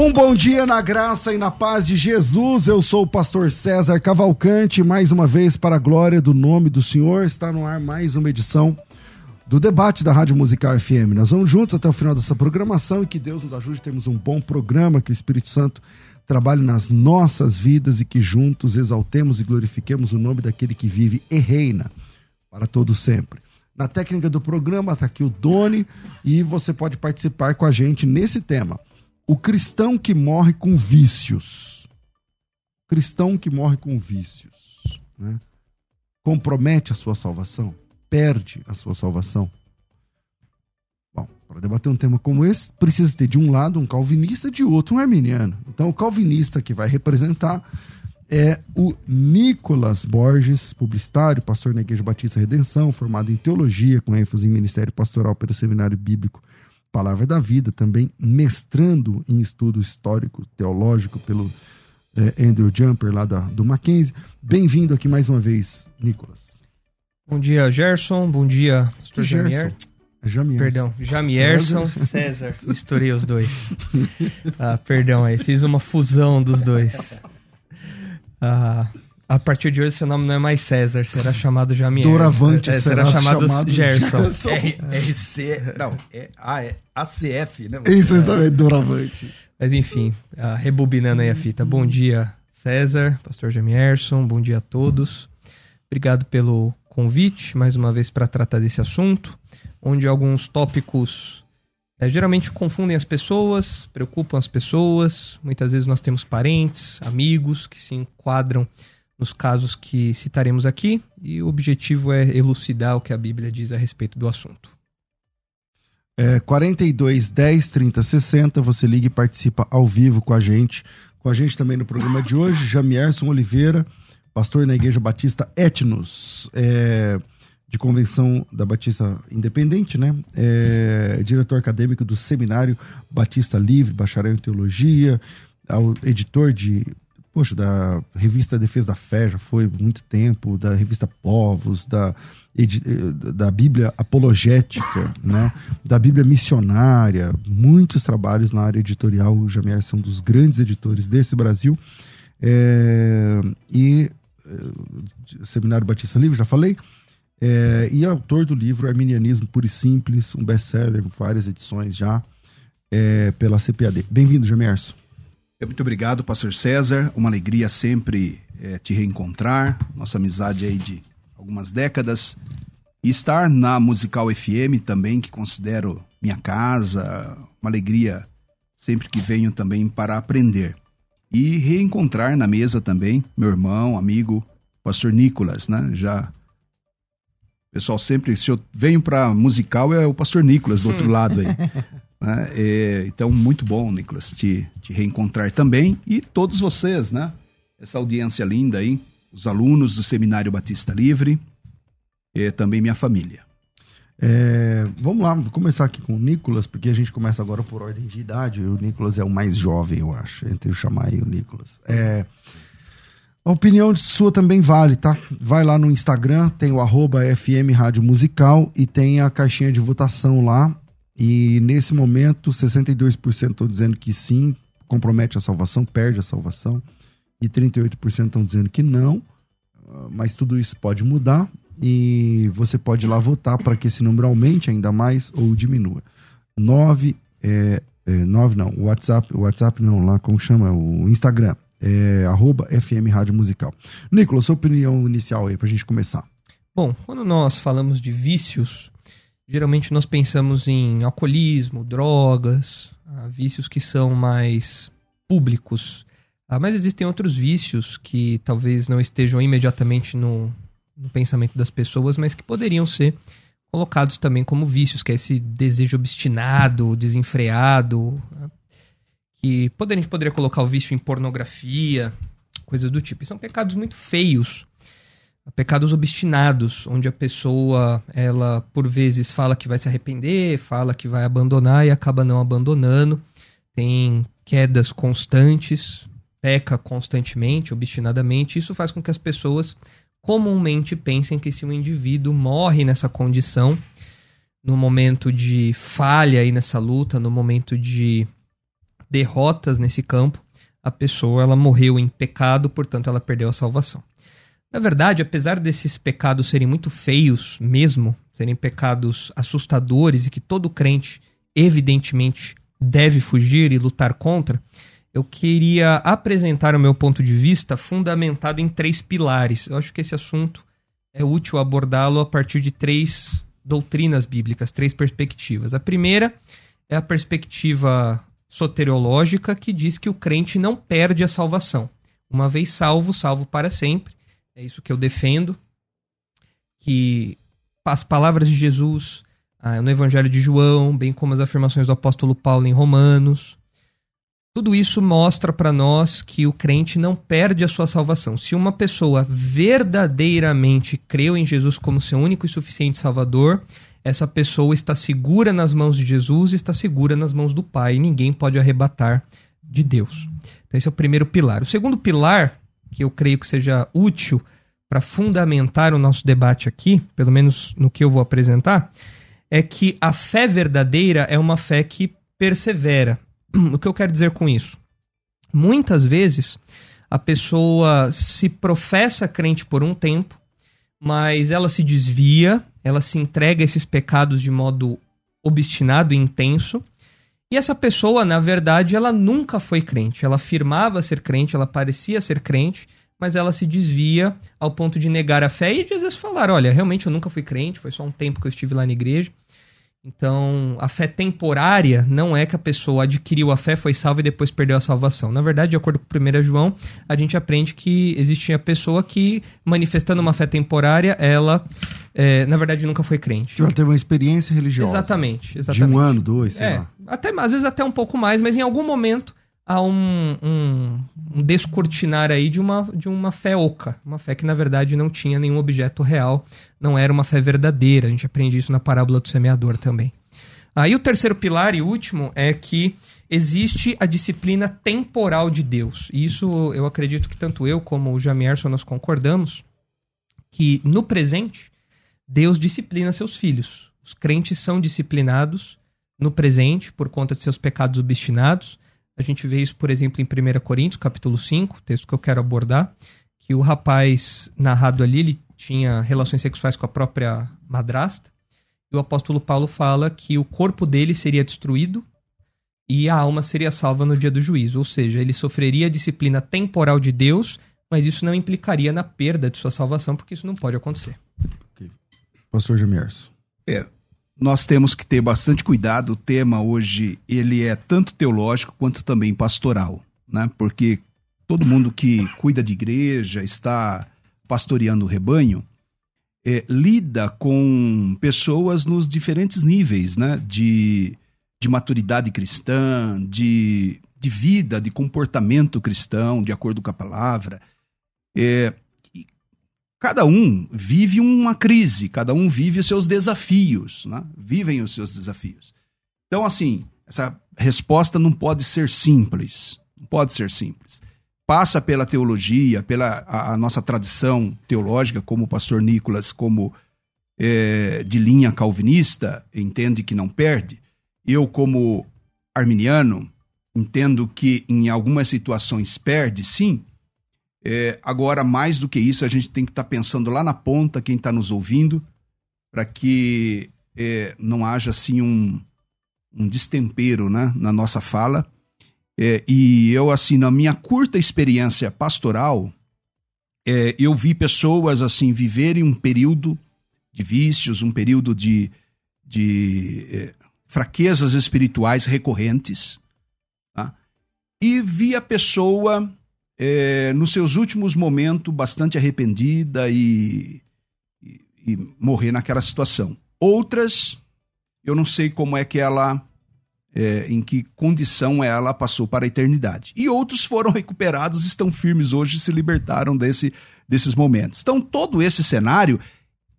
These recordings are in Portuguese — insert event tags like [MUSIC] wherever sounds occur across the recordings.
Um bom dia na graça e na paz de Jesus. Eu sou o pastor César Cavalcante, mais uma vez para a glória do nome do Senhor. Está no ar mais uma edição do debate da Rádio Musical FM. Nós vamos juntos até o final dessa programação e que Deus nos ajude. Temos um bom programa, que o Espírito Santo trabalhe nas nossas vidas e que juntos exaltemos e glorifiquemos o nome daquele que vive e reina para todo sempre. Na técnica do programa está aqui o Doni e você pode participar com a gente nesse tema. O cristão que morre com vícios. Cristão que morre com vícios. Né? Compromete a sua salvação? Perde a sua salvação? Bom, para debater um tema como esse, precisa ter de um lado um calvinista e de outro um arminiano. Então, o calvinista que vai representar é o Nicolas Borges, publicitário, pastor na Igreja Batista Redenção, formado em teologia, com ênfase em ministério pastoral pelo Seminário Bíblico Palavra da Vida, também mestrando em estudo histórico teológico pelo é, Andrew Jumper, lá da, do Mackenzie. Bem-vindo aqui mais uma vez, Nicolas. Bom dia, Gerson. Bom dia, Pastor Jamier. É Jamierson. Perdão, Jamierson, César. Misturei [LAUGHS] os dois. Ah, perdão aí, fiz uma fusão dos dois. Ah, a partir de hoje, seu nome não é mais César, será chamado Jamier. Doravante é, será será chamado, chamado Gerson. R, RC, não, é, ah, é ACF, né? Isso exatamente, Doravante. Mas enfim, ah, rebobinando aí a fita. Bom dia, César, Pastor Jamierson, bom dia a todos. Obrigado pelo convite, mais uma vez, para tratar desse assunto, onde alguns tópicos é, geralmente confundem as pessoas, preocupam as pessoas. Muitas vezes nós temos parentes, amigos que se enquadram nos casos que citaremos aqui, e o objetivo é elucidar o que a Bíblia diz a respeito do assunto. É 42 10 30 60. Você liga e participa ao vivo com a gente. Com a gente também no programa de hoje, Jamierson Oliveira, pastor na Igreja Batista Etnos, é, de convenção da Batista Independente, né? É, diretor acadêmico do Seminário Batista Livre, bacharel em teologia, ao editor de poxa, da revista Defesa da Fé, já foi muito tempo, da revista Povos, da, da Bíblia Apologética, [LAUGHS] né? da Bíblia Missionária, muitos trabalhos na área editorial. O Jamier é um dos grandes editores desse Brasil. É, e é, Seminário Batista Livre, já falei. É, e autor do livro Arminianismo Puro e Simples, um best-seller, várias edições já, pela CPAD. Bem-vindo, Jamierson. Muito obrigado, pastor César. Uma alegria sempre é, te reencontrar. Nossa amizade aí de algumas décadas. E estar na Musical FM também, que considero minha casa. Uma alegria sempre que venho também para aprender. E reencontrar na mesa também meu irmão, amigo, pastor Nicolas, né? Já O pessoal sempre, se eu venho para musical, é o pastor Nicolas do outro lado aí. [LAUGHS] Né? É, então, muito bom, Nicolas, te, te reencontrar também. E todos vocês, né? Essa audiência linda aí, os alunos do Seminário Batista Livre, e também minha família. É, vamos lá, vou começar aqui com o Nicolas, porque a gente começa agora por ordem de idade. O Nicolas é o mais jovem, eu acho, entre eu chamar aí o Nicolas. É, a opinião sua também vale, tá? Vai lá no Instagram, tem o arroba FM Rádio Musical e tem a caixinha de votação lá. E nesse momento, 62% estão dizendo que sim, compromete a salvação, perde a salvação. E 38% estão dizendo que não. Ah, mas tudo isso pode mudar e você pode ir lá votar para que esse número aumente ainda mais ou diminua. 9, é, é, 9 não, o WhatsApp, WhatsApp não, lá como chama? O Instagram, é, arroba FM Rádio Musical. Nicolas, sua opinião inicial aí, para a gente começar. Bom, quando nós falamos de vícios, geralmente nós pensamos em alcoolismo, drogas, ah, vícios que são mais públicos. Ah, mas existem outros vícios que talvez não estejam imediatamente no, no pensamento das pessoas, mas que poderiam ser colocados também como vícios, que é esse desejo obstinado, desenfreado, né? que a gente poderia colocar o vício em pornografia, coisas do tipo. E são pecados muito feios, pecados obstinados, onde a pessoa, ela por vezes fala que vai se arrepender, fala que vai abandonar e acaba não abandonando. Tem quedas constantes, peca constantemente, obstinadamente. Isso faz com que as pessoas comumente pensem que se um indivíduo morre nessa condição, no momento de falha aí nessa luta, no momento de derrotas nesse campo, a pessoa ela morreu em pecado, portanto ela perdeu a salvação. Na verdade, apesar desses pecados serem muito feios mesmo, serem pecados assustadores e que todo crente evidentemente deve fugir e lutar contra, eu queria apresentar o meu ponto de vista fundamentado em três pilares. Eu acho que esse assunto é útil abordá-lo a partir de três doutrinas bíblicas, três perspectivas. A primeira é a perspectiva soteriológica que diz que o crente não perde a salvação. Uma vez salvo, salvo para sempre. É isso que eu defendo. Que as palavras de Jesus ah, no Evangelho de João, bem como as afirmações do apóstolo Paulo em Romanos, tudo isso mostra para nós que o crente não perde a sua salvação. Se uma pessoa verdadeiramente creu em Jesus como seu único e suficiente Salvador, essa pessoa está segura nas mãos de Jesus, está segura nas mãos do Pai. Ninguém pode arrebatar de Deus. Então, esse é o primeiro pilar. O segundo pilar, que eu creio que seja útil para fundamentar o nosso debate aqui, pelo menos no que eu vou apresentar, é que a fé verdadeira é uma fé que persevera. O que eu quero dizer com isso? Muitas vezes a pessoa se professa crente por um tempo, mas ela se desvia, ela se entrega a esses pecados de modo obstinado e intenso. E essa pessoa, na verdade, ela nunca foi crente. Ela afirmava ser crente, ela parecia ser crente, mas ela se desvia ao ponto de negar a fé e de às vezes falar: olha, realmente eu nunca fui crente, foi só um tempo que eu estive lá na igreja. Então, a fé temporária não é que a pessoa adquiriu a fé, foi salva e depois perdeu a salvação. Na verdade, de acordo com 1 João, a gente aprende que existe a pessoa que, manifestando uma fé temporária, ela, é, na verdade, nunca foi crente. Ela teve uma experiência religiosa. Exatamente, exatamente. De um ano, dois, sei é, lá. Até, às vezes até um pouco mais, mas em algum momento há um, um, um, descortinar aí de uma, de uma fé oca. Uma fé que, na verdade, não tinha nenhum objeto real, não era uma fé verdadeira. A gente aprende isso na parábola do semeador também. Aí o terceiro pilar e último é que existe a disciplina temporal de Deus. E isso eu acredito que tanto eu como o Jamierson nós concordamos que no presente Deus disciplina seus filhos. Os crentes são disciplinados no presente por conta de seus pecados obstinados a gente vê isso, por exemplo, em 1 Coríntios, capítulo 5, texto que eu quero abordar, que o rapaz narrado ali, ele tinha relações sexuais com a própria madrasta, e o apóstolo Paulo fala que o corpo dele seria destruído e a alma seria salva no dia do juízo, ou seja, ele sofreria a disciplina temporal de Deus, mas isso não implicaria na perda de sua salvação, porque isso não pode acontecer. Okay. Pastor Gemerson. É, nós temos que ter bastante cuidado. O tema hoje ele é tanto teológico quanto também pastoral, né? Porque todo mundo que cuida de igreja, está pastoreando o rebanho, é, lida com pessoas nos diferentes níveis né? de, de maturidade cristã, de, de vida, de comportamento cristão, de acordo com a palavra. É, cada um vive uma crise, cada um vive os seus desafios, né? vivem os seus desafios. Então, assim, essa resposta não pode ser simples. Não pode ser simples. Passa pela teologia, pela a, a nossa tradição teológica, como o pastor Nicolas, como é, de linha calvinista, entende que não perde. Eu, como arminiano, entendo que em algumas situações perde, sim. É, agora, mais do que isso, a gente tem que estar tá pensando lá na ponta, quem está nos ouvindo, para que é, não haja assim um, um destempero né, na nossa fala. É, e eu, assim, na minha curta experiência pastoral, é, eu vi pessoas, assim, viverem um período de vícios, um período de, de é, fraquezas espirituais recorrentes. Tá? E vi a pessoa, é, nos seus últimos momentos, bastante arrependida e, e, e morrer naquela situação. Outras eu não sei como é que ela, é, em que condição ela passou para a eternidade. E outros foram [LAUGHS] recuperados, estão firmes hoje, se libertaram desse, desses momentos. Então, todo esse cenário,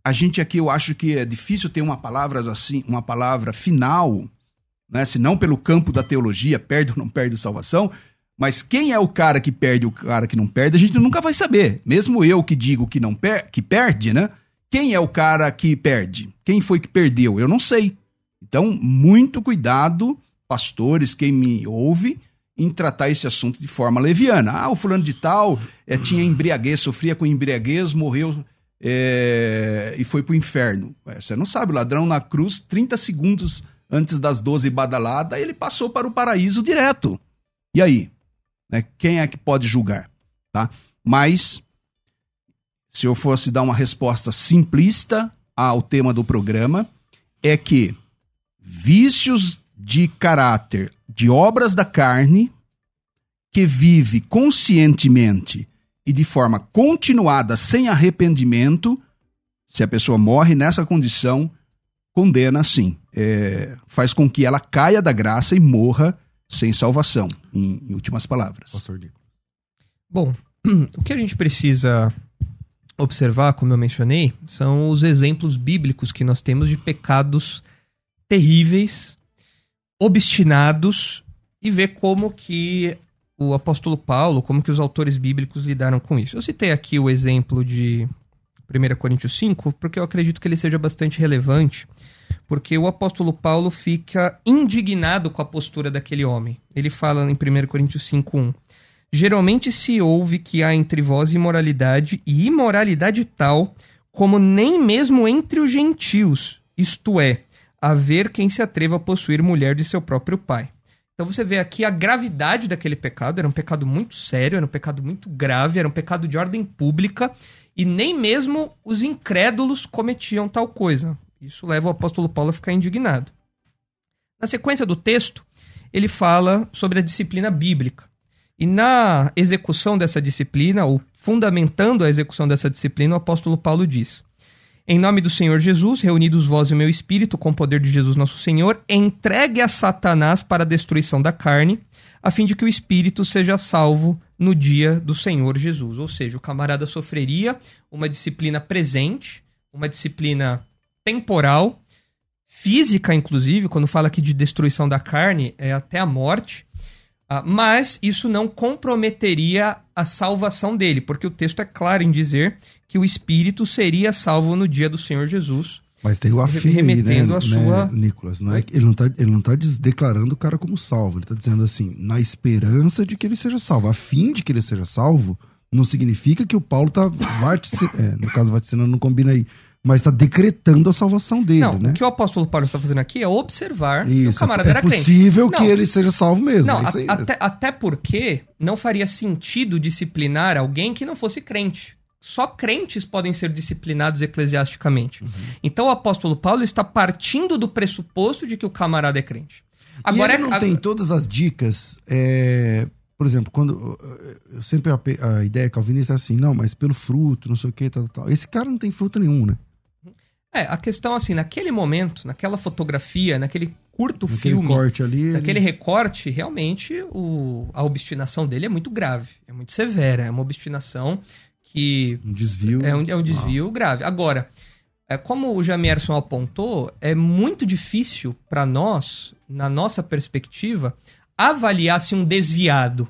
a gente aqui, eu acho que é difícil ter uma palavra assim, uma palavra final, né? Se não pelo campo da teologia, perde ou não perde salvação. Mas quem é o cara que perde o cara que não perde, a gente nunca vai saber. Mesmo eu que digo que não per que perde, né? Quem é o cara que perde? Quem foi que perdeu? Eu não sei. Então, muito cuidado, pastores, quem me ouve, em tratar esse assunto de forma leviana. Ah, o fulano de tal é, tinha embriaguez, sofria com embriaguez, morreu é, e foi pro inferno. É, você não sabe, o ladrão na cruz, 30 segundos antes das 12 badaladas, ele passou para o paraíso direto. E aí? Né, quem é que pode julgar? Tá? Mas, se eu fosse dar uma resposta simplista ao tema do programa, é que vícios de caráter, de obras da carne, que vive conscientemente e de forma continuada, sem arrependimento, se a pessoa morre nessa condição, condena sim. É, faz com que ela caia da graça e morra sem salvação, em, em últimas palavras. Bom, [CLEARS THROAT] o que a gente precisa observar, como eu mencionei, são os exemplos bíblicos que nós temos de pecados terríveis, obstinados e ver como que o apóstolo Paulo, como que os autores bíblicos lidaram com isso. Eu citei aqui o exemplo de 1 Coríntios 5, porque eu acredito que ele seja bastante relevante, porque o apóstolo Paulo fica indignado com a postura daquele homem. Ele fala em 1 Coríntios 5:1. Geralmente se ouve que há entre vós imoralidade e imoralidade tal como nem mesmo entre os gentios, isto é, haver quem se atreva a possuir mulher de seu próprio pai. Então você vê aqui a gravidade daquele pecado, era um pecado muito sério, era um pecado muito grave, era um pecado de ordem pública, e nem mesmo os incrédulos cometiam tal coisa. Isso leva o apóstolo Paulo a ficar indignado. Na sequência do texto, ele fala sobre a disciplina bíblica. E na execução dessa disciplina, ou fundamentando a execução dessa disciplina, o apóstolo Paulo diz: em nome do Senhor Jesus, reunidos vós e o meu espírito, com o poder de Jesus nosso Senhor, entregue a Satanás para a destruição da carne, a fim de que o espírito seja salvo no dia do Senhor Jesus. Ou seja, o camarada sofreria uma disciplina presente, uma disciplina temporal, física, inclusive, quando fala aqui de destruição da carne, é até a morte. Uh, mas isso não comprometeria a salvação dele, porque o texto é claro em dizer que o espírito seria salvo no dia do Senhor Jesus. Mas tem o remetendo né, a sua né, Nicolas, não é, ele não está ele não tá declarando o cara como salvo, ele está dizendo assim, na esperança de que ele seja salvo, a fim de que ele seja salvo, não significa que o Paulo está é, no caso vaticinando não combina aí, mas está decretando a salvação dele, não, né? O que o apóstolo Paulo está fazendo aqui é observar isso, que o camarada é era crente. É possível que ele seja salvo mesmo. Não, é a, até, até porque não faria sentido disciplinar alguém que não fosse crente. Só crentes podem ser disciplinados eclesiasticamente. Uhum. Então o apóstolo Paulo está partindo do pressuposto de que o camarada é crente. Agora e ele não tem todas as dicas. É, por exemplo, quando eu sempre a, a ideia calvinista é assim, não, mas pelo fruto, não sei o que, tal, tal. Esse cara não tem fruto nenhum, né? É, a questão assim, naquele momento, naquela fotografia, naquele curto Aquele filme, corte ali. naquele ele- recorte, realmente o, a obstinação dele é muito grave, é muito severa, é uma obstinação que Um desvio. é um, é um desvio grave. Agora, é, como o Jamierson apontou, é muito difícil para nós, na nossa perspectiva, avaliar se um desviado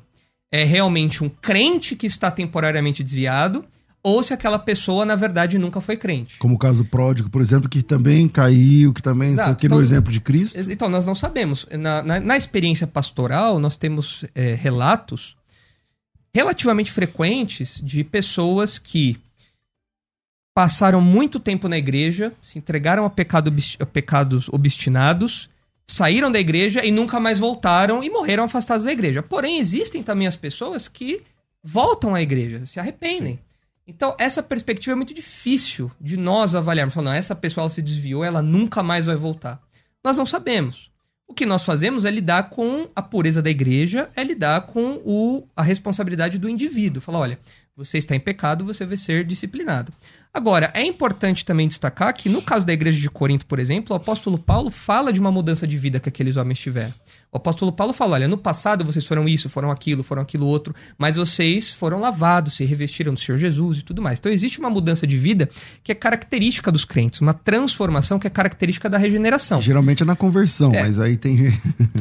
é realmente um crente que está temporariamente desviado ou se aquela pessoa, na verdade, nunca foi crente. Como o caso pródigo, por exemplo, que também caiu, que também. Exato. Aqui Então- no exemplo de Cristo. Então, nós não sabemos. Na, na- na experiência pastoral, nós temos é, relatos relativamente frequentes de pessoas que passaram muito tempo na igreja, se entregaram a, pecado, a pecados obstinados, saíram da igreja e nunca mais voltaram e morreram afastados da igreja. Porém, existem também as pessoas que voltam à igreja, se arrependem. Então, essa perspectiva é muito difícil de nós avaliarmos. Falar, não, essa pessoa se desviou, ela nunca mais vai voltar. Nós não sabemos. O que nós fazemos é lidar com a pureza da igreja, é lidar com o, a responsabilidade do indivíduo. Falar, olha, você está em pecado, você vai ser disciplinado. Agora, é importante também destacar que no caso da igreja de Corinto, por exemplo, o apóstolo Paulo fala de uma mudança de vida que aqueles homens tiveram. O apóstolo Paulo fala: olha, no passado vocês foram isso, foram aquilo, foram aquilo outro, mas vocês foram lavados, se revestiram do Senhor Jesus e tudo mais. Então existe uma mudança de vida que é característica dos crentes, uma transformação que é característica da regeneração. Geralmente é na conversão, É. mas aí tem.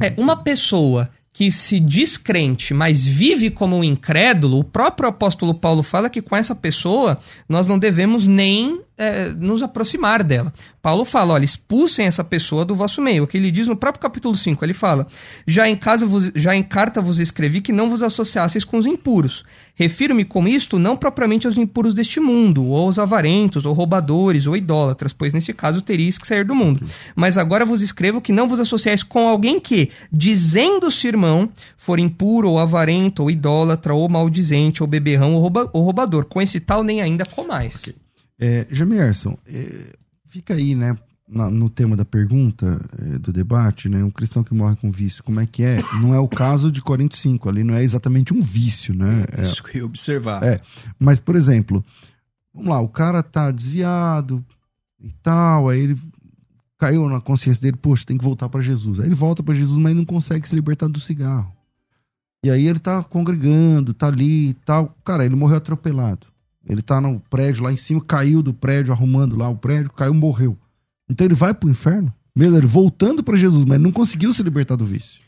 É, uma pessoa que se diz crente, mas vive como um incrédulo, o próprio apóstolo Paulo fala que com essa pessoa nós não devemos nem é, nos aproximar dela. Paulo fala, olha, expulsem essa pessoa do vosso meio. O que ele diz no próprio capítulo 5, ele fala, já em, casa vos, já em carta vos escrevi que não vos associasseis com os impuros. Refiro-me com isto não propriamente aos impuros deste mundo, ou aos avarentos, ou roubadores, ou idólatras, pois nesse caso teríeis que sair do mundo. Mas agora vos escrevo que não vos associais com alguém que, dizendo-se irmão, for impuro, ou avarento, ou idólatra, ou maldizente, ou beberrão, ou, rouba- ou roubador. Com esse tal nem ainda comais. É, Jamerson, é, fica aí, né? na- no tema da pergunta, é, do debate, né? Um cristão que morre com vício, como é que é? Não é o caso de Coríntios 5, ali não é exatamente um vício, né? É, Isso que eu ia observar. É. Mas, por exemplo, vamos lá, o cara tá desviado e tal, aí ele caiu na consciência dele, poxa, tem que voltar pra Jesus. Aí ele volta pra Jesus, mas não consegue se libertar do cigarro. E aí ele tá congregando, tá ali e tal. Cara, ele morreu atropelado. Ele tá no prédio lá em cima, caiu do prédio, arrumando lá o prédio, caiu, morreu. Então ele vai pro inferno, mesmo ele voltando pra Jesus, mas não conseguiu se libertar do vício.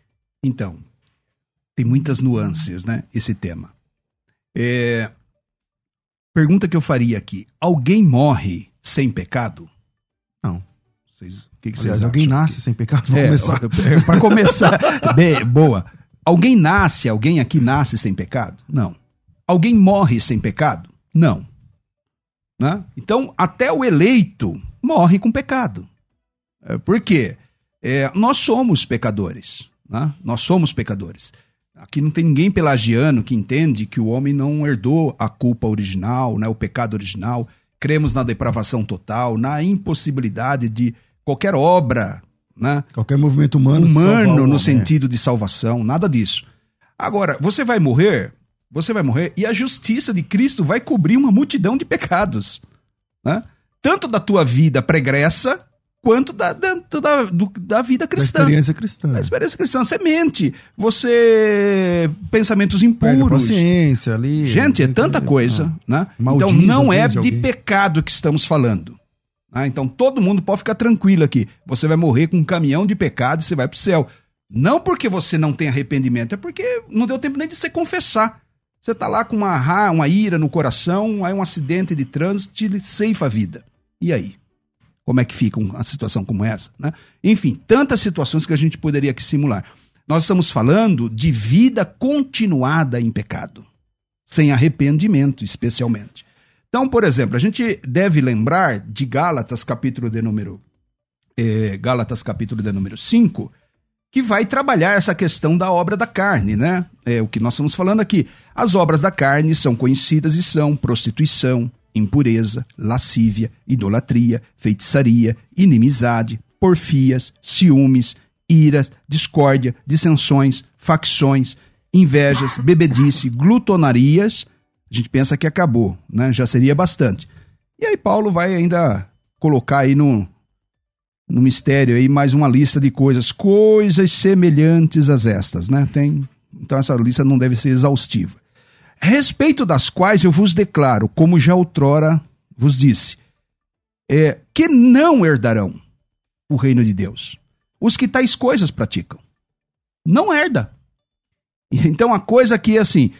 Então, tem muitas nuances, né? Esse tema. É, Pergunta que eu faria aqui: alguém morre sem pecado? Não. Vocês, o que, que Aliás, vocês alguém acham? nasce sem pecado, pra É, começar. [LAUGHS] Para começar, [LAUGHS] bem, boa. Alguém nasce, alguém aqui nasce sem pecado? Não. Alguém morre sem pecado? Não. Né? Então, até o eleito morre com pecado. É, por quê? É, nós somos pecadores. Né? Nós somos pecadores. Aqui não tem ninguém pelagiano que entende que o homem não herdou a culpa original, né, o pecado original. Cremos na depravação total, na impossibilidade de qualquer obra né, Qualquer movimento humano. humano no é. sentido de salvação, nada disso. Agora, você vai morrer, você vai morrer e a justiça de Cristo vai cobrir uma multidão de pecados, né? Tanto da tua vida pregressa quanto da, da, da, da vida Da cristã. experiência cristã. Da experiência cristã. Você mente, você. pensamentos impuros. paciência ali. Gente, é tanta que- coisa, né? Maldiz, então não é de alguém. pecado que estamos falando. né? Então todo mundo pode ficar tranquilo aqui. Você vai morrer com um caminhão de pecado e você vai pro céu. Não porque você não tem arrependimento, é porque não deu tempo nem de você confessar. Você tá lá com uma, ra- uma ira no coração, aí um acidente de trânsito te ceifa a vida. E aí? Como é que fica uma situação como essa? Né? Enfim, tantas situações que a gente poderia aqui simular. Nós estamos falando de vida continuada em pecado, sem arrependimento, especialmente. Então, por exemplo, a gente deve lembrar de Gálatas, capítulo de número. eh, Gálatas, capítulo de número 5, que vai trabalhar essa questão da obra da carne, né? É o que nós estamos falando aqui. As obras da carne são conhecidas e são prostituição, impureza, lascívia, idolatria, feitiçaria, inimizade, porfias, ciúmes, iras, discórdia, dissensões, facções, invejas, bebedice, glutonarias. A gente pensa que acabou, né? Já seria bastante. E aí Paulo vai ainda colocar aí no, no mistério aí mais uma lista de coisas, coisas semelhantes às estas, né? Tem, então essa lista não deve ser exaustiva. Respeito das quais eu vos declaro, como já outrora vos disse, é que não herdarão o reino de Deus. Os que tais coisas praticam. Não herda. Então a coisa aqui é assim,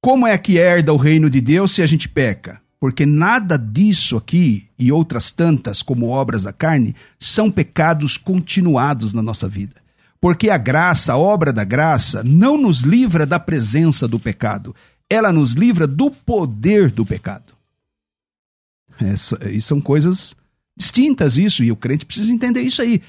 como é que herda o reino de Deus se a gente peca? Porque nada disso aqui e outras tantas, como obras da carne, são pecados continuados na nossa vida. Porque a graça, a obra da graça, não nos livra da presença do pecado, ela nos livra do poder do pecado. Essa, e são coisas distintas, isso, e o crente precisa entender isso aí.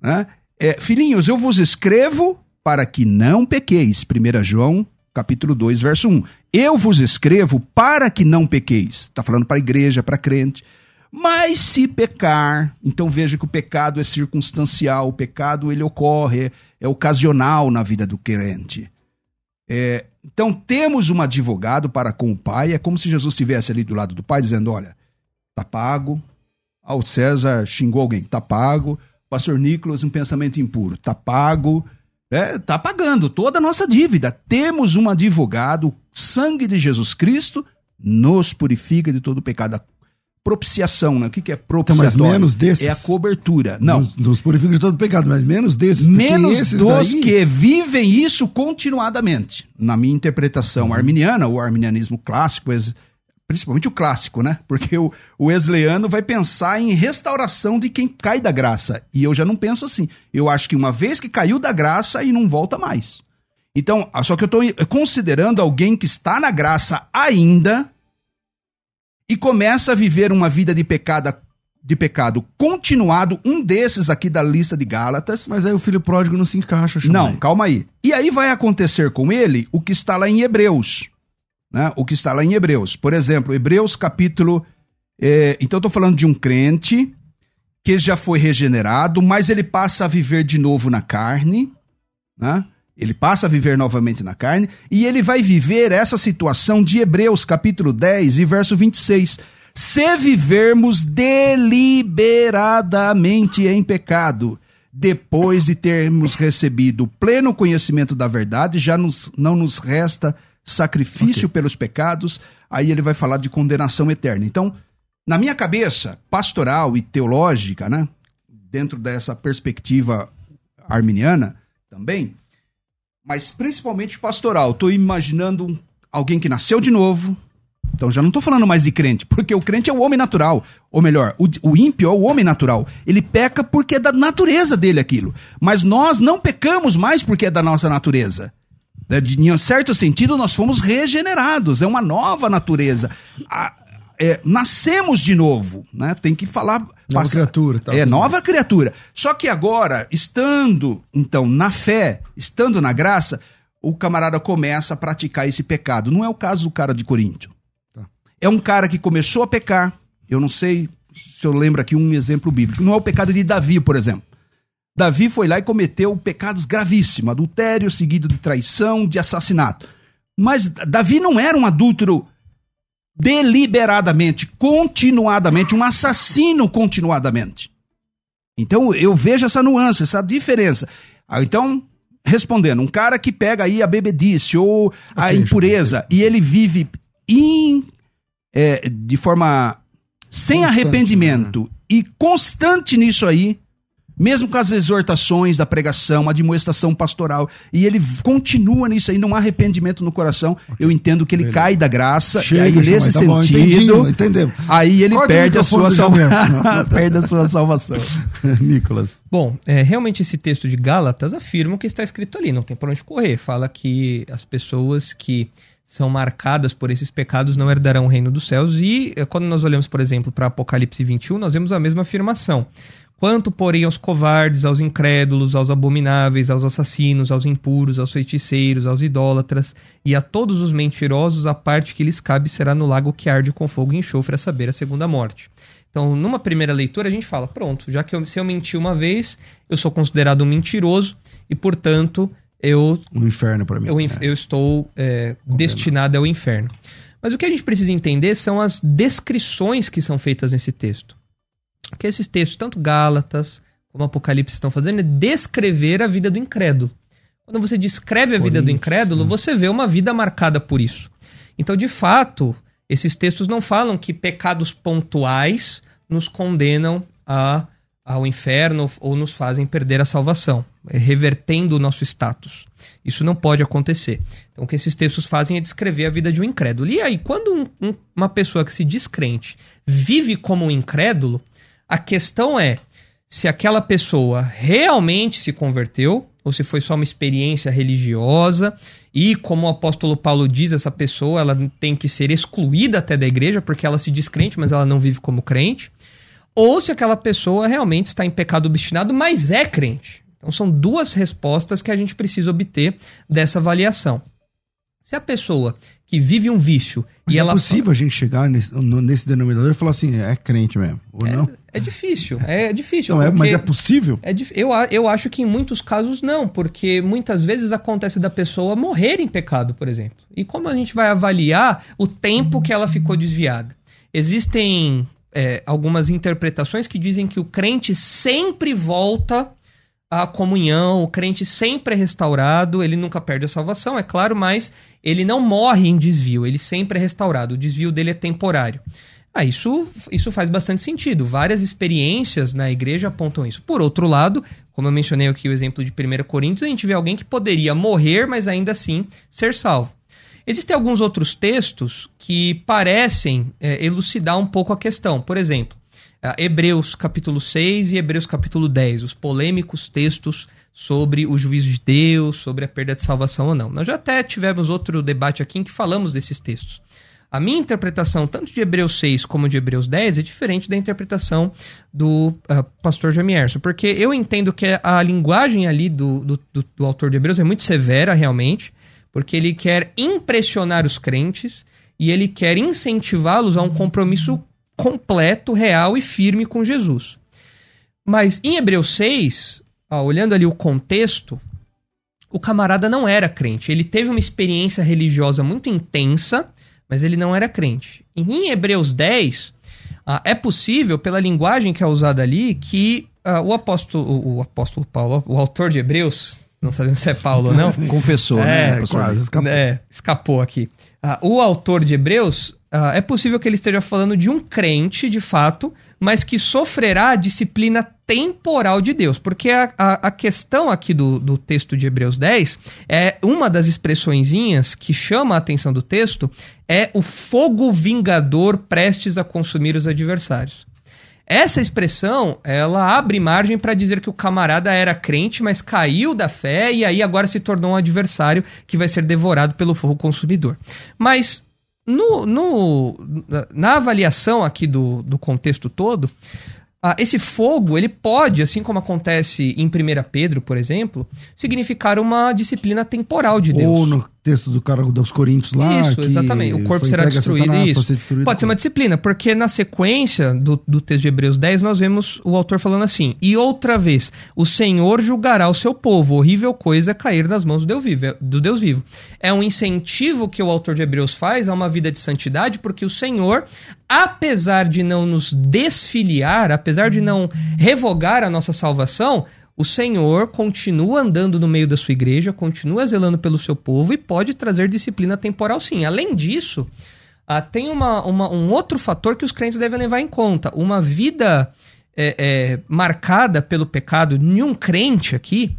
Né? É, filhinhos, eu vos escrevo para que não pequeis. 1 João capítulo 2, verso 1. Eu vos escrevo para que não pequeis. Está falando para a igreja, para crente. Mas se pecar, então veja que o pecado é circunstancial, o pecado ele ocorre, é, é ocasional na vida do crente. É, então temos um advogado para com o Pai, é como se Jesus estivesse ali do lado do Pai dizendo: olha, tá pago. Ah, o César xingou alguém, tá pago. Pastor Nicolas, um pensamento impuro, tá pago é, tá pagando toda a nossa dívida. Temos um advogado, sangue de Jesus Cristo nos purifica de todo pecado. A propiciação, né? O que, que é propiciatório? Então, mas menos desses. É a cobertura. Não. Nos, nos purifica de todo pecado, mas menos desses. Menos dos daí... que vivem isso continuadamente. Na minha interpretação uhum. arminiana, o arminianismo clássico, principalmente o clássico, né? Porque o, o Wesleyano vai pensar em restauração de quem cai da graça. E eu já não penso assim. Eu acho que uma vez que caiu da graça, aí não volta mais. Então, só que eu estou considerando alguém que está na graça ainda e começa a viver uma vida de pecado, de pecado continuado, um desses aqui da lista de Gálatas. Mas aí o filho pródigo não se encaixa, Não, calma aí. E aí vai acontecer com ele o que está lá em Hebreus né, o que está lá em Hebreus. Por exemplo, Hebreus capítulo. É, então, eu estou falando de um crente que já foi regenerado, mas ele passa a viver de novo na carne. Né? Ele passa a viver novamente na carne e ele vai viver essa situação de Hebreus capítulo 10 e verso 26. Se vivermos deliberadamente em pecado, depois de termos recebido o pleno conhecimento da verdade, já nos, não nos resta sacrifício okay. pelos pecados, aí ele vai falar de condenação eterna. Então, na minha cabeça, pastoral e teológica, né, dentro dessa perspectiva arminiana também, mas principalmente pastoral, estou imaginando alguém que nasceu de novo. Então já não estou falando mais de crente, porque o crente é o homem natural. Ou melhor, o, o ímpio é o homem natural. Ele peca porque é da natureza dele aquilo. Mas nós não pecamos mais porque é da nossa natureza. Né, em certo sentido, nós fomos regenerados, é uma nova natureza. A, é, nascemos de novo, né? Tem que falar. Nova passa, criatura. Tá é, nova criatura. Só que agora, estando, então, na fé, estando na graça, o camarada começa a praticar esse pecado. Não é o caso do cara de Corinto. Tá. É um cara que começou a pecar. Eu não sei se eu lembro aqui um exemplo bíblico. Não é o pecado de Davi, por exemplo. Davi foi lá e cometeu pecados gravíssimos, adultério seguido de traição, de assassinato. Mas Davi não era um adúltero deliberadamente, continuadamente, um assassino continuadamente. Então eu vejo essa nuance, essa diferença. Ah, então, respondendo, um cara que pega aí a bebedice ou a okay, impureza e ele vive in, é, de forma sem constante, arrependimento né? e constante nisso aí, mesmo com as exortações da pregação, a admoestação pastoral, e ele continua nisso aí, não há arrependimento no coração, eu entendo que ele Beleza. cai da graça, Chega, e aí nesse tá sentido, bom, aí ele [LAUGHS] perde a, sua salvação. perde a sua salvação. Nicolas. Bom, é, realmente esse texto de Gálatas afirma o que está escrito ali, não tem por onde correr. Fala que as pessoas que são marcadas por esses pecados não herdarão o reino dos céus, e é, quando nós olhamos, por exemplo, para Apocalipse 21, nós vemos a mesma afirmação. Quanto, porém, aos covardes, aos incrédulos, aos abomináveis, aos assassinos, aos impuros, aos feiticeiros, aos idólatras e a todos os mentirosos, a parte que lhes cabe será no lago que arde com fogo e enxofre, a saber, a segunda morte. Então, numa primeira leitura, a gente fala: pronto, já que eu, se eu menti uma vez, eu sou considerado um mentiroso e, portanto, eu. Um inferno para mim. Eu, é. eu estou é, destinado ao inferno. Mas o que a gente precisa entender são as descrições que são feitas nesse texto. Porque esses textos, tanto Gálatas como Apocalipse estão fazendo, é descrever a vida do incrédulo. Quando você descreve a vida do incrédulo, você vê uma vida marcada por isso. Então, de fato, esses textos não falam que pecados pontuais nos condenam a, ao inferno ou nos fazem perder a salvação, é revertendo o nosso status. Isso não pode acontecer. Então, o que esses textos fazem é descrever a vida de um incrédulo. E aí, quando um, um, uma pessoa que se diz crente vive como um incrédulo, a questão é se aquela pessoa realmente se converteu ou se foi só uma experiência religiosa e como o apóstolo Paulo diz, essa pessoa ela tem que ser excluída até da igreja porque ela se diz crente, mas ela não vive como crente, ou se aquela pessoa realmente está em pecado obstinado, mas é crente. Então são duas respostas que a gente precisa obter dessa avaliação. Se a pessoa que vive um vício Mas e é ela possível a gente chegar nesse, nesse denominador e falar assim, é crente mesmo, ou não? É difícil, é difícil. Não, é, mas é possível? É eu, eu acho que em muitos casos não, porque muitas vezes acontece da pessoa morrer em pecado, por exemplo. E como a gente vai avaliar o tempo que ela ficou desviada? Existem é, algumas interpretações que dizem que o crente sempre volta à comunhão, o crente sempre é restaurado, ele nunca perde a salvação, é claro, mas ele não morre em desvio, ele sempre é restaurado, o desvio dele é temporário. Ah, isso, isso faz bastante sentido. Várias experiências na igreja apontam isso. Por outro lado, como eu mencionei aqui o exemplo de 1 Coríntios, a gente vê alguém que poderia morrer, mas ainda assim ser salvo. Existem alguns outros textos que parecem é, elucidar um pouco a questão. Por exemplo, ah, Hebreus capítulo 6 e Hebreus capítulo 10, os polêmicos textos sobre o juízo de Deus, sobre a perda de salvação ou não. Nós já até tivemos outro debate aqui em que falamos desses textos. A minha interpretação, tanto de Hebreus 6 como de Hebreus 10, é diferente da interpretação do ah, pastor Jamierson, porque eu entendo que a linguagem ali do, do, do- do autor de Hebreus é muito severa, realmente, porque ele quer impressionar os crentes e ele quer incentivá-los a um compromisso completo, real e firme com Jesus. Mas em Hebreus 6, ó, olhando ali o contexto, o camarada não era crente. Ele teve uma experiência religiosa muito intensa, mas ele não era crente. Em Hebreus 10, ah, é possível, pela linguagem que é usada ali, que ah, o apóstolo, o, o apóstolo Paulo, o autor de Hebreus, não sabemos se é Paulo ou não, [LAUGHS] Confessou, É, né? É, pastor? quase, escapou. é, escapou aqui. Ah, o autor de Hebreus, ah, é possível que ele esteja falando de um crente, de fato, mas que sofrerá a disciplina temporal de Deus. Porque a, a, a questão aqui do, do texto de Hebreus 10 é uma das expressõezinhas que chama a atenção do texto é o fogo vingador prestes a consumir os adversários. Essa expressão, ela abre margem para dizer que o camarada era crente, mas caiu da fé e aí agora se tornou um adversário que vai ser devorado pelo fogo consumidor. Mas no, no- na- avaliação aqui do, do contexto todo, ah, esse fogo, ele pode, assim como acontece em 1 Pedro, por exemplo, significar uma disciplina temporal de Deus. Ou no texto do cara dos Coríntios lá. Isso, que exatamente. O corpo será destruído. Isso. ser destruído. Pode ser uma disciplina, porque na sequência do, do texto de Hebreus 10, nós vemos o autor falando assim: E outra vez, o Senhor julgará o seu povo. Horrível coisa é cair nas mãos do Deus, vivo, do Deus vivo. É um incentivo que o autor de Hebreus faz a uma vida de santidade, porque o Senhor, apesar de não nos desfiliar, apesar de não revogar a nossa salvação, o Senhor continua andando no meio da sua igreja, continua zelando pelo seu povo e pode trazer disciplina temporal sim. Além disso, ah, tem uma, uma- um outro fator que os crentes devem levar em conta. Uma vida é, é, marcada pelo pecado de um crente aqui.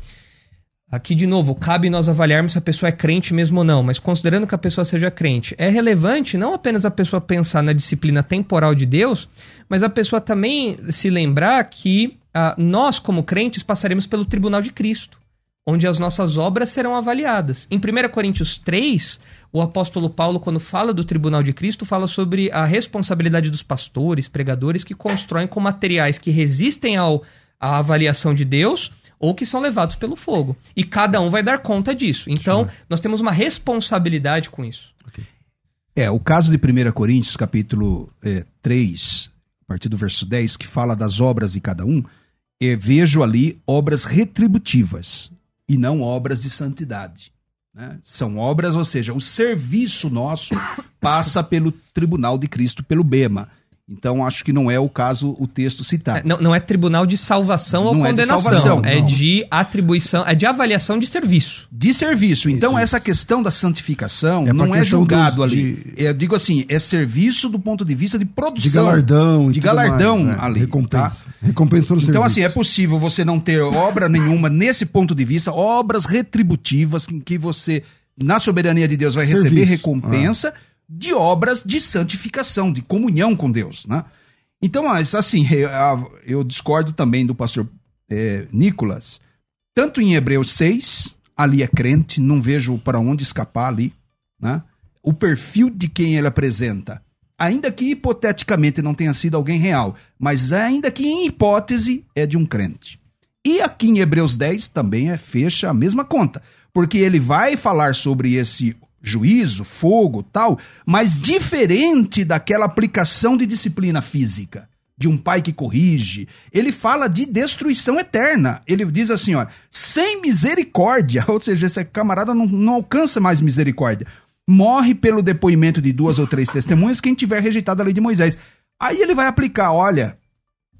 Aqui, de novo, cabe nós avaliarmos se a pessoa é crente mesmo ou não, mas considerando que a pessoa seja crente, é relevante não apenas a pessoa pensar na disciplina temporal de Deus, mas a pessoa também se lembrar que ah, nós, como crentes, passaremos pelo tribunal de Cristo, onde as nossas obras serão avaliadas. Em 1 Coríntios 3, o apóstolo Paulo, quando fala do tribunal de Cristo, fala sobre a responsabilidade dos pastores, pregadores que constroem com materiais que resistem ao, à avaliação de Deus ou que são levados pelo fogo. E cada um vai dar conta disso. Então, nós temos uma responsabilidade com isso. É, o caso de 1 Coríntios, capítulo é, 3, a partir do verso 10, que fala das obras de cada um, é, vejo ali obras retributivas e não obras de santidade. né? São obras, ou seja, o serviço nosso passa pelo tribunal de Cristo, pelo Bema. Então, acho que não é o caso o texto citar. É, não, não é tribunal de salvação ou Não é de condenação. salvação, é não. de atribuição, é de avaliação de serviço. De serviço. Então, essa questão da santificação É não é julgado dos- ali. de- Eu digo assim, é serviço do ponto de vista de De produção. galardão. e De galardão mais, né? ali, Recompensa. Recompensa pelo Então, serviço. assim, é possível você não ter obra nenhuma nesse ponto de vista, obras retributivas em que você, na soberania de Deus, vai Serviço. receber recompensa de obras de santificação, de comunhão com Deus, né? Então, assim, [LAUGHS] eu, eu discordo também do pastor eh, Nicolas. Tanto em Hebreus 6, ali é crente, não vejo para onde escapar ali, né? O perfil de quem ele apresenta, ainda que hipoteticamente não tenha sido alguém real, mas ainda que em hipótese é de um crente. E aqui em Hebreus 10 também é fecha a mesma conta, porque ele vai falar sobre esse juízo, fogo, tal, mas diferente daquela aplicação de disciplina física, de um pai que corrige. Ele fala de destruição eterna. Ele diz assim, ó, sem misericórdia, [LAUGHS] ou seja, esse camarada não, não alcança mais misericórdia. Morre pelo depoimento de duas ou três testemunhas quem tiver rejeitado a lei de Moisés. Aí ele vai aplicar, olha,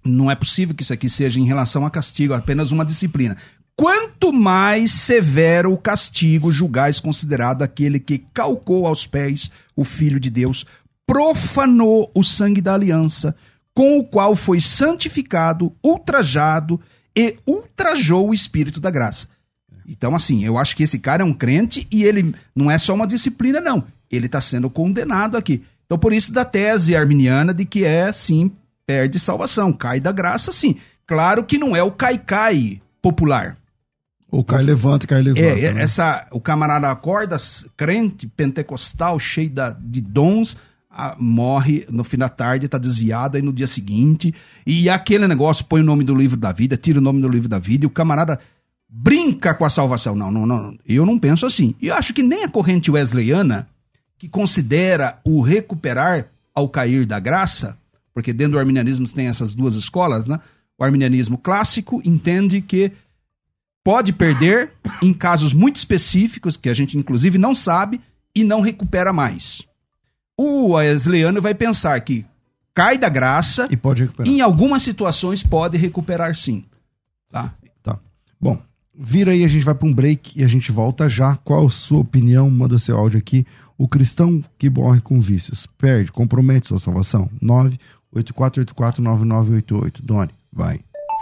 não é possível que isso aqui seja em relação a castigo, apenas uma disciplina. Quanto mais severo o castigo julgais considerado aquele que calcou aos pés o Filho de Deus, profanou o sangue da aliança, com o qual foi santificado, ultrajado e ultrajou o Espírito da graça. Então, assim, eu acho que esse cara é um crente e ele não é só uma disciplina, não. Ele está sendo condenado aqui. Então, por isso, da tese arminiana de que é, sim, perde salvação, cai da graça, sim. Claro que não é o cai-cai popular. O cai levanta, cai levanta. É, é, né? essa, o camarada acorda, crente, pentecostal, cheio da, de dons, ah, morre no fim da tarde, tá desviado, aí no dia seguinte, e aquele negócio, põe o nome do livro da vida, tira o nome do livro da vida, e o camarada brinca com a salvação. Não, não, não, eu não penso assim. E eu acho que nem a corrente wesleyana, que considera o recuperar ao cair da graça, porque dentro do arminianismo tem essas duas escolas, né? O arminianismo clássico entende que pode perder em casos muito específicos, que a gente inclusive não sabe, e não recupera mais. O wesleyano vai pensar que cai da graça, E pode recuperar. em algumas situações pode recuperar sim. Tá? Tá. Bom, vira aí, a gente vai para um break e a gente volta já. Qual a sua opinião? Manda seu áudio aqui. O cristão que morre com vícios perde, compromete sua salvação? 984849988. Doni, vai.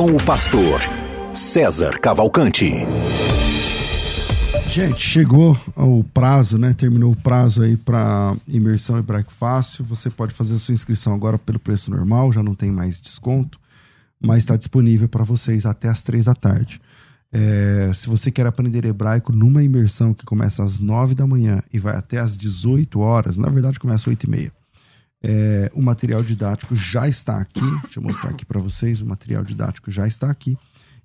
com o pastor César Cavalcante. Gente, chegou o prazo, né? Terminou o prazo aí para imersão hebraico fácil. Você pode fazer a sua inscrição agora pelo preço normal, já não tem mais desconto, mas está disponível para vocês até as três da tarde. É, se você quer aprender hebraico numa imersão que começa às nove da manhã e vai até às 18 horas, na verdade começa às oito e meia. É, o material didático já está aqui. Deixa eu mostrar aqui para vocês. O material didático já está aqui.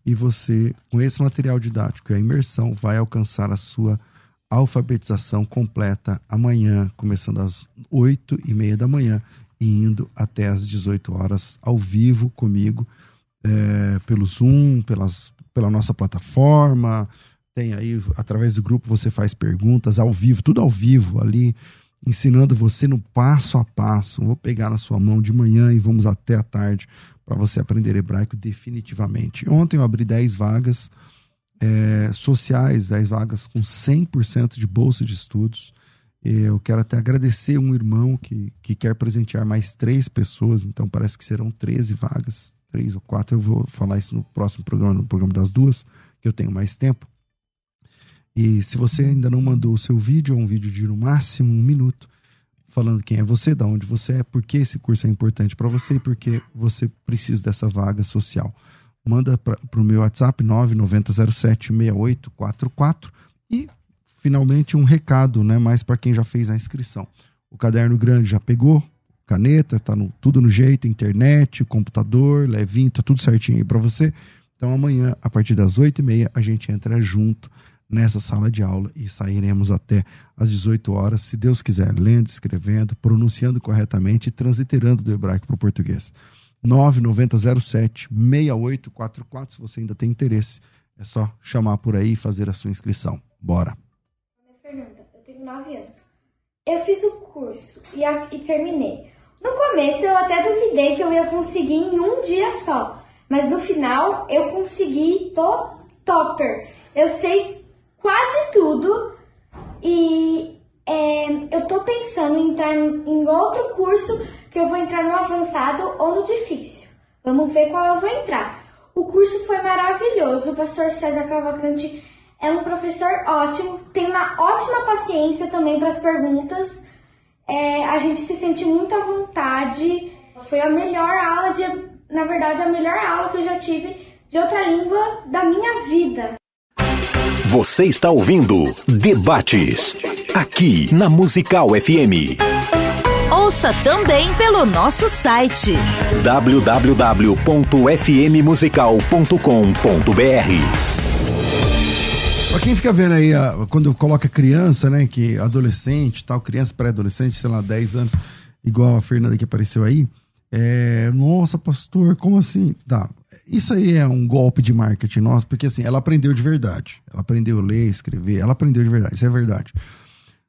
E você, com esse material didático e a imersão, vai alcançar a sua alfabetização completa amanhã, começando às oito e meia da manhã e indo até às 18 horas ao vivo comigo, é, pelo Zoom, pelas, pela nossa plataforma. Tem aí, através do grupo, você faz perguntas ao vivo, tudo ao vivo ali ensinando você no passo a passo. Vou pegar na sua mão de manhã e vamos até a tarde para você aprender hebraico definitivamente. Ontem eu abri 10 vagas é, sociais, 10 vagas com 100% de bolsa de estudos. Eu quero até agradecer um irmão que, que quer presentear mais três pessoas, então parece que serão 13 vagas, três ou quatro. Eu vou falar isso no próximo programa, no programa das duas, que eu tenho mais tempo. E se você ainda não mandou o seu vídeo, é um vídeo de no máximo um minuto, falando quem é você, da onde você é, por que esse curso é importante para você e por que você precisa dessa vaga social. Manda para o meu WhatsApp 990076844 e finalmente um recado, né, mais para quem já fez a inscrição. O caderno grande já pegou, caneta, tá no, tudo no jeito, internet, computador, levinho, tá tudo certinho aí para você. Então amanhã, a partir das 8h30, a gente entra junto nessa sala de aula e sairemos até às 18 horas, se Deus quiser, lendo, escrevendo, pronunciando corretamente e transliterando do hebraico para o português. 9907 6844, se você ainda tem interesse, é só chamar por aí e fazer a sua inscrição. Bora. Eu tenho 9 anos. Eu fiz o curso e, a, e terminei. No começo eu até duvidei que eu ia conseguir em um dia só, mas no final eu consegui, tô topper. Eu sei quase tudo e é, eu tô pensando em entrar em outro curso que eu vou entrar no avançado ou no difícil. Vamos ver qual eu vou entrar. O curso foi maravilhoso. O pastor César Cavalcante é um professor ótimo, tem uma ótima paciência também para as perguntas. É, a gente se sente muito à vontade. Foi a melhor aula de, na verdade, a melhor aula que eu já tive de outra língua da minha vida. Você está ouvindo Debates, aqui na Musical FM. Ouça também pelo nosso site www.fmmusical.com.br. Pra quem fica vendo aí, quando coloca criança, né, que adolescente, tal, criança pré-adolescente, sei lá, 10 anos, igual a Fernanda que apareceu aí, é, nossa, pastor, como assim? Tá, isso aí é um golpe de marketing nosso, porque assim, ela aprendeu de verdade. Ela aprendeu a ler, escrever, ela aprendeu de verdade, isso é verdade.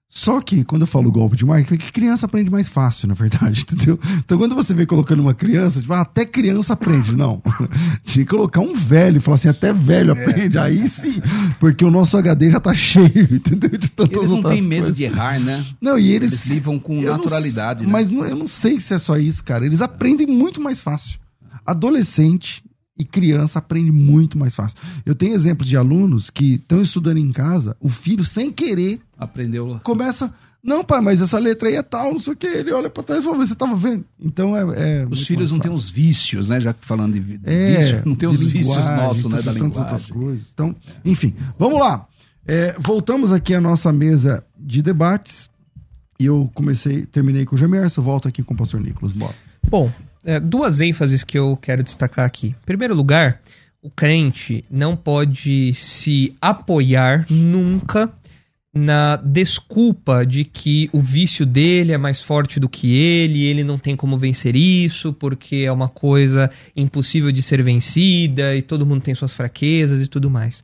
Só que quando eu falo golpe de marketing, é que criança aprende mais fácil, na verdade, [LAUGHS] entendeu? Então quando você vem colocando uma criança, tipo, ah, até criança aprende. Não. [LAUGHS] Tinha que colocar um velho, falar assim, até velho é. aprende. É. Aí sim, porque o nosso HD já tá [LAUGHS] cheio, entendeu? De tantas eles não têm medo coisas. de errar, né? Não, e eles. Eles vivam com naturalidade, não, né? Mas eu não sei se é só isso, cara. Eles aprendem muito mais fácil. Adolescente e criança aprende muito mais fácil. Eu tenho exemplos de alunos que estão estudando em casa, o filho, sem querer, aprendeu. Começa. Não, pai, mas essa letra aí é tal, não sei o que. Ele olha pra trás e fala, você tava vendo. Então é. é os filhos não têm os vícios, né? Já falando de, de é, vício, [LAUGHS] não tem os vícios nossos, né? Da linguagem. outras coisas. Então, enfim, vamos lá. É, voltamos aqui à nossa mesa de debates. E eu comecei, terminei com o Gemerson, volto aqui com o pastor Nicolas. Bora. Bom, é, duas ênfases que eu quero destacar aqui. Em primeiro lugar, o crente não pode se apoiar nunca na desculpa de que o vício dele é mais forte do que ele, ele não tem como vencer isso, porque é uma coisa impossível de ser vencida e todo mundo tem suas fraquezas e tudo mais.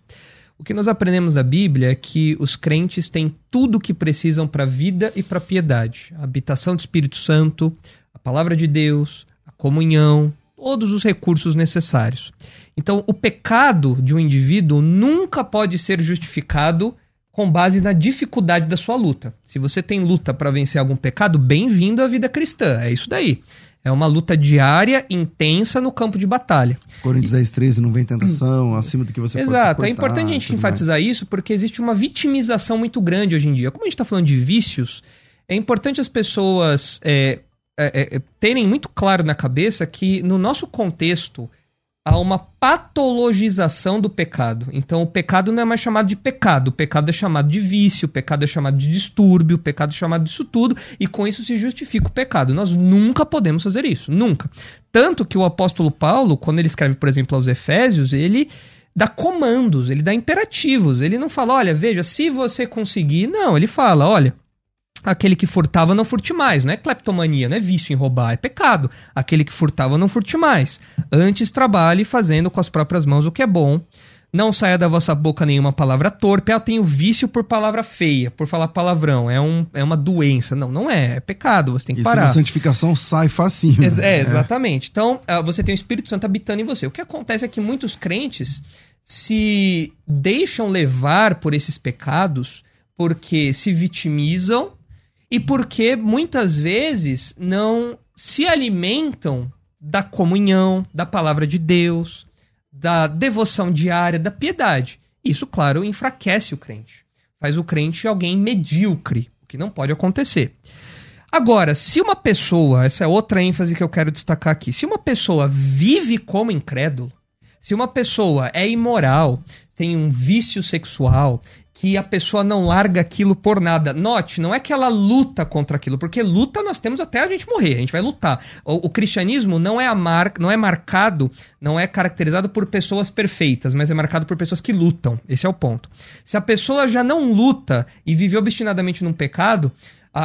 O que nós aprendemos da Bíblia é que os crentes têm tudo o que precisam para a vida e para a piedade: a habitação do Espírito Santo, a palavra de Deus, comunhão, todos os recursos necessários. Então, o pecado de um indivíduo nunca pode ser justificado com base na dificuldade da sua luta. Se você tem luta para vencer algum pecado, bem-vindo à vida cristã. É isso daí. É uma luta diária, intensa no campo de batalha. Coríntios 10, 13, não vem tentação, acima do que você Exato. pode é importante a gente enfatizar mais. isso porque existe uma vitimização muito grande hoje em dia. Como a gente está falando de vícios, é importante as pessoas é, é, é, é, terem muito claro na cabeça que no nosso contexto há uma patologização do pecado. Então o pecado não é mais chamado de pecado, o pecado é chamado de vício, o pecado é chamado de distúrbio, o pecado é chamado disso tudo, e com isso se justifica o pecado. Nós nunca podemos fazer isso, nunca. Tanto que o apóstolo Paulo, quando ele escreve, por exemplo, aos Efésios, ele dá comandos, ele dá imperativos. Ele não fala, olha, veja, se você conseguir. Não, ele fala, olha, Aquele que furtava não furte mais, não é cleptomania, não é vício em roubar, é pecado. Aquele que furtava não furte mais. Antes trabalhe fazendo com as próprias mãos o que é bom. Não saia da vossa boca nenhuma palavra torpe. Ah, tenho vício por palavra feia, por falar palavrão. É, um, é uma doença. Não, não é. É pecado. Você tem que Isso parar. Isso santificação sai facinho. É, é, exatamente. Então, ah, você tem o Espírito Santo habitando em você. O que acontece é que muitos crentes se deixam levar por esses pecados porque se vitimizam e porque muitas vezes não se alimentam da comunhão, da palavra de Deus, da devoção diária, da piedade. Isso, claro, enfraquece o crente. Faz o crente alguém medíocre, o que não pode acontecer. Agora, se uma pessoa, essa é outra ênfase que eu quero destacar aqui, se uma pessoa vive como incrédulo, se uma pessoa é imoral, tem um vício sexual, que a pessoa não larga aquilo por nada. Note, não é que ela luta contra aquilo, porque luta nós temos até a gente morrer, a gente vai lutar. O, o cristianismo não é, a mar, não é marcado, não é caracterizado por pessoas perfeitas, mas é marcado por pessoas que lutam. Esse é o ponto. Se a pessoa já não luta e vive obstinadamente num pecado,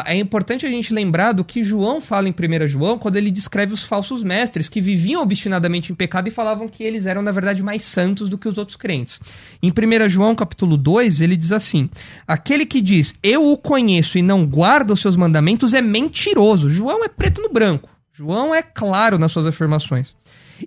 é importante a gente lembrar do que João fala em 1 João, quando ele descreve os falsos mestres, que viviam obstinadamente em pecado e falavam que eles eram, na verdade, mais santos do que os outros crentes. Em 1 João, capítulo 2, ele diz assim: Aquele que diz, eu o conheço e não guarda os seus mandamentos é mentiroso. João é preto no branco. João é claro nas suas afirmações.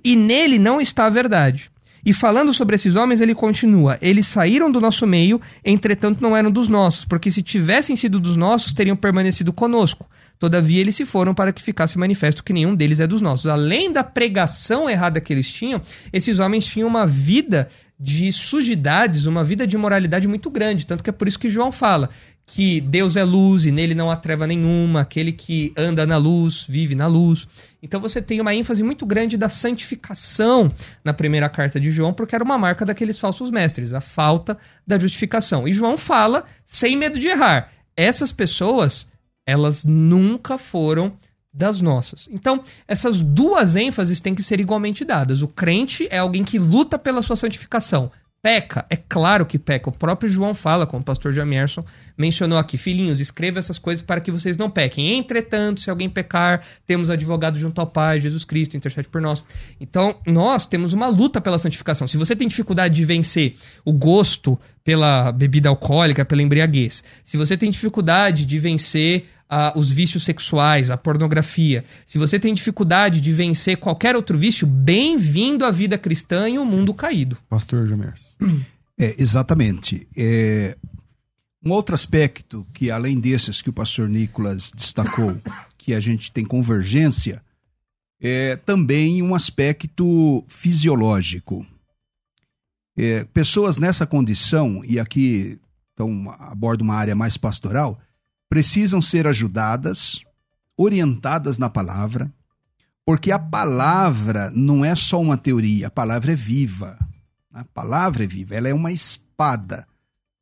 E nele não está a verdade. E falando sobre esses homens, ele continua: Eles saíram do nosso meio, entretanto não eram dos nossos, porque se tivessem sido dos nossos, teriam permanecido conosco. Todavia eles se foram para que ficasse manifesto que nenhum deles é dos nossos. Além da pregação errada que eles tinham, esses homens tinham uma vida de sujidades, uma vida de moralidade muito grande. Tanto que é por isso que João fala que Deus é luz e nele não há treva nenhuma, aquele que anda na luz, vive na luz. Então você tem uma ênfase muito grande da santificação na primeira carta de João, porque era uma marca daqueles falsos mestres, a falta da justificação. E João fala, sem medo de errar, essas pessoas, elas nunca foram das nossas. Então, essas duas ênfases têm que ser igualmente dadas. O crente é alguém que luta pela sua santificação. Peca, é claro que peca. O próprio João fala, como o pastor Jamierson mencionou aqui: Filhinhos, escreva essas coisas para que vocês não pequem. Entretanto, se alguém pecar, temos advogado junto ao Pai, Jesus Cristo, intercede por nós. Então, nós temos uma luta pela santificação. Se você tem dificuldade de vencer o gosto pela bebida alcoólica, pela embriaguez, se você tem dificuldade de vencer uh, os vícios sexuais, a pornografia, se você tem dificuldade de vencer qualquer outro vício, bem-vindo à vida cristã e o mundo caído. Pastor Jamers. É, exatamente. É, um outro aspecto que, além desses que o pastor Nicolas destacou, que a gente tem convergência, é também um aspecto fisiológico. É, pessoas nessa condição, e aqui estão aborda uma área mais pastoral, precisam ser ajudadas, orientadas na palavra, porque a palavra não é só uma teoria, a palavra é viva. A palavra é viva, ela é uma espada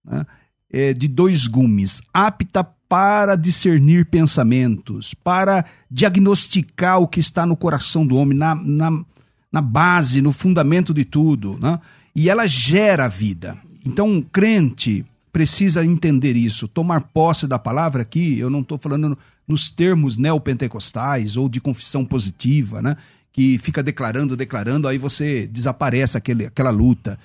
né? é de dois gumes, apta para discernir pensamentos, para diagnosticar o que está no coração do homem, na, na, na base, no fundamento de tudo. Né? E ela gera vida. Então, um crente precisa entender isso. Tomar posse da palavra aqui, eu não estou falando nos termos neopentecostais ou de confissão positiva, né? Que fica declarando, declarando, aí você desaparece aquele, aquela luta.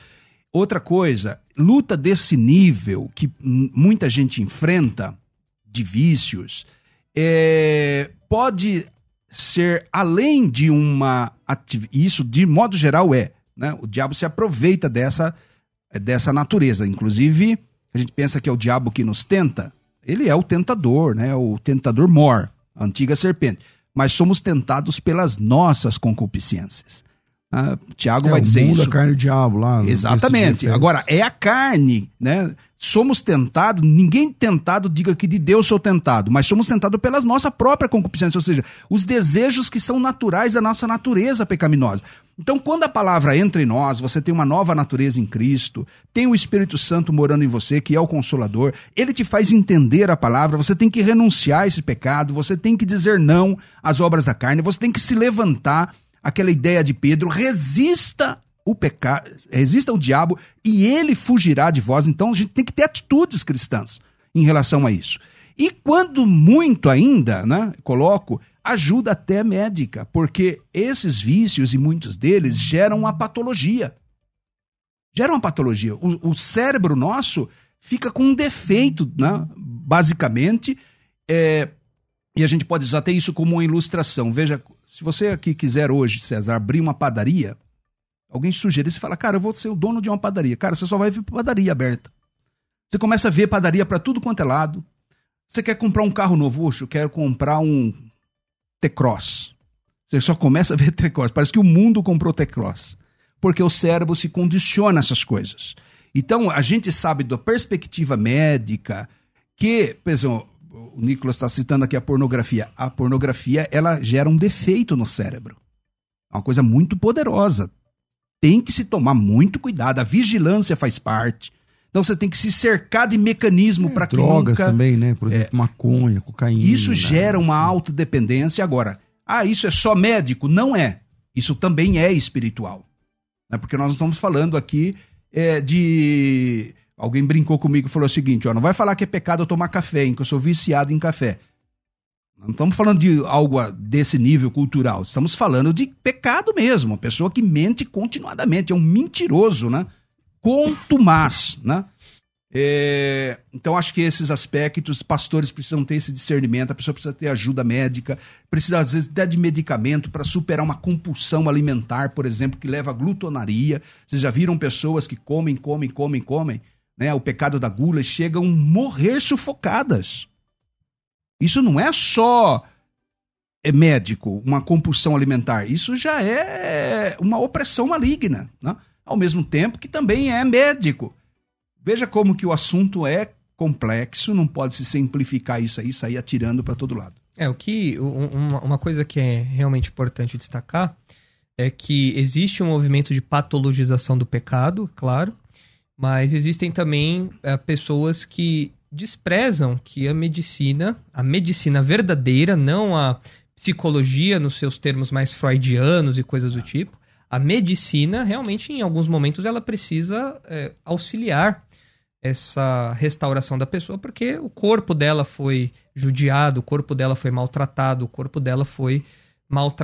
Outra coisa, luta desse nível que muita gente enfrenta, de vícios, é, pode ser além de uma. Isso, de modo geral, é. Né? O diabo se aproveita dessa, dessa natureza. Inclusive, a gente pensa que é o diabo que nos tenta, ele é o tentador, né? O tentador mor, a antiga serpente. Mas somos tentados pelas nossas concupiscências. Ah, Tiago é, vai dizer isso. a carne do diabo lá. Exatamente. Agora, é a carne, né? Somos tentados, ninguém tentado diga que de Deus sou tentado, mas somos tentados pela nossa própria concupiscência, ou seja, os desejos que são naturais da nossa natureza pecaminosa. Então, quando a palavra entra em nós, você tem uma nova natureza em Cristo, tem o Espírito Santo morando em você, que é o Consolador, ele te faz entender a palavra, você tem que renunciar a esse pecado, você tem que dizer não às obras da carne, você tem que se levantar. Aquela ideia de Pedro, resista o pecado, resista o diabo e ele fugirá de vós. Então a gente tem que ter atitudes cristãs em relação a isso. E quando muito ainda, né, coloco, ajuda até médica, porque esses vícios e muitos deles geram uma patologia. Geram uma patologia. O, o cérebro nosso fica com um defeito, né? basicamente, é, e a gente pode usar até isso como uma ilustração. Veja, se você aqui quiser hoje, César, abrir uma padaria, alguém sugerir, você fala, cara, eu vou ser o dono de uma padaria. Cara, você só vai ver padaria aberta. Você começa a ver padaria para tudo quanto é lado. Você quer comprar um carro novo? Oxe, eu quero comprar um T-Cross. Você só começa a ver [LAUGHS] T-Cross. Parece que o mundo comprou T-Cross. Porque o cérebro se condiciona a essas coisas. Então, a gente sabe da perspectiva médica que, por exemplo, o Nicolas está citando aqui a pornografia. A pornografia, ela gera um defeito no cérebro. É uma coisa muito poderosa. Tem que se tomar muito cuidado. A vigilância faz parte. Então você tem que se cercar de mecanismo para que Drogas nunca... também, né? Por exemplo, maconha, cocaína. Isso né? gera uma autodependência. Agora, ah, isso é só médico? Não é. Isso também é espiritual. Né? Porque nós estamos falando aqui é, de. Alguém brincou comigo e falou o seguinte: ó, não vai falar que é pecado eu tomar café, hein, que eu sou viciado em café. Não estamos falando de algo desse nível cultural. Estamos falando de pecado mesmo. Uma pessoa que mente continuadamente. É um mentiroso, né? Contumaz, né? É, então, acho que esses aspectos, pastores precisam ter esse discernimento, a pessoa precisa ter ajuda médica, precisa, às vezes, até de medicamento para superar uma compulsão alimentar, por exemplo, que leva à glutonaria. Vocês já viram pessoas que comem, comem, comem, comem, né? O pecado da gula chegam a morrer sufocadas. Isso não é só é médico, uma compulsão alimentar. Isso já é uma opressão maligna, né? ao mesmo tempo que também é médico. Veja como que o assunto é complexo, não pode se simplificar isso aí, sair atirando para todo lado. É, o que. Uma coisa que é realmente importante destacar é que existe um movimento de patologização do pecado, claro, mas existem também é, pessoas que desprezam que a medicina, a medicina verdadeira, não a psicologia nos seus termos mais freudianos e coisas do tipo, a medicina realmente em alguns momentos ela precisa é, auxiliar essa restauração da pessoa, porque o corpo dela foi judiado, o corpo dela foi maltratado, o corpo dela foi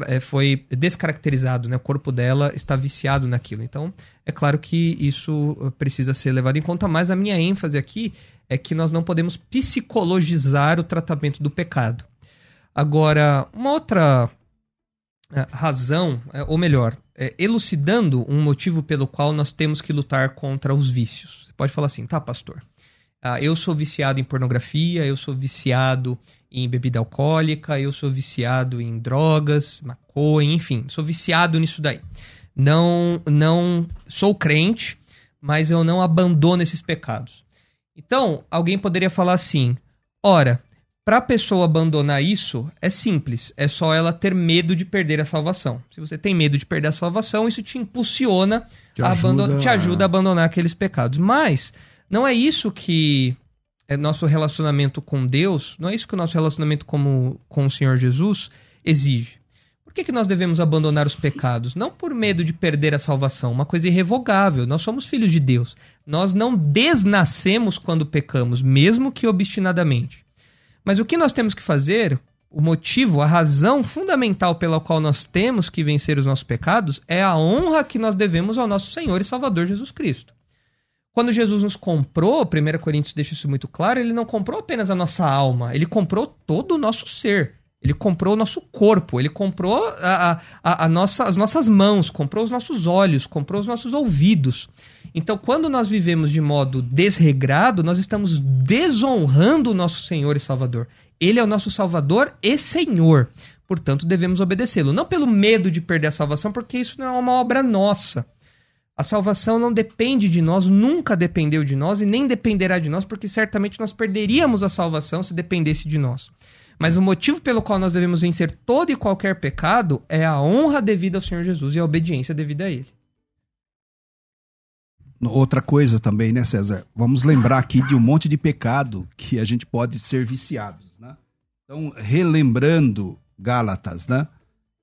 é, foi descaracterizado, né? O corpo dela está viciado naquilo. Então, é claro que isso precisa ser levado em conta, mas a minha ênfase aqui é que nós não podemos psicologizar o tratamento do pecado. Agora, uma outra é, razão, ou melhor, é, elucidando um motivo pelo qual nós temos que lutar contra os vícios. Você pode falar assim, tá, pastor? Ah, eu sou viciado em pornografia, eu sou viciado em bebida alcoólica, eu sou viciado em drogas, maconha, enfim, sou viciado nisso daí. Não, não sou crente, mas eu não abandono esses pecados. Então, alguém poderia falar assim: ora, para a pessoa abandonar isso, é simples. É só ela ter medo de perder a salvação. Se você tem medo de perder a salvação, isso te impulsiona, te a ajuda, te ajuda a abandonar aqueles pecados. Mas não é isso que é nosso relacionamento com Deus, não é isso que o nosso relacionamento como, com o Senhor Jesus exige. Por que, que nós devemos abandonar os pecados? Não por medo de perder a salvação, uma coisa irrevogável. Nós somos filhos de Deus. Nós não desnascemos quando pecamos, mesmo que obstinadamente. Mas o que nós temos que fazer, o motivo, a razão fundamental pela qual nós temos que vencer os nossos pecados é a honra que nós devemos ao nosso Senhor e Salvador Jesus Cristo. Quando Jesus nos comprou, 1 Coríntios deixa isso muito claro, ele não comprou apenas a nossa alma, ele comprou todo o nosso ser. Ele comprou o nosso corpo, ele comprou a, a, a nossa, as nossas mãos, comprou os nossos olhos, comprou os nossos ouvidos. Então, quando nós vivemos de modo desregrado, nós estamos desonrando o nosso Senhor e Salvador. Ele é o nosso Salvador e Senhor. Portanto, devemos obedecê-lo. Não pelo medo de perder a salvação, porque isso não é uma obra nossa. A salvação não depende de nós, nunca dependeu de nós e nem dependerá de nós, porque certamente nós perderíamos a salvação se dependesse de nós. Mas o motivo pelo qual nós devemos vencer todo e qualquer pecado é a honra devida ao Senhor Jesus e a obediência devida a Ele. Outra coisa também, né, César? Vamos lembrar aqui de um monte de pecado que a gente pode ser viciados, né? Então, relembrando Gálatas, né?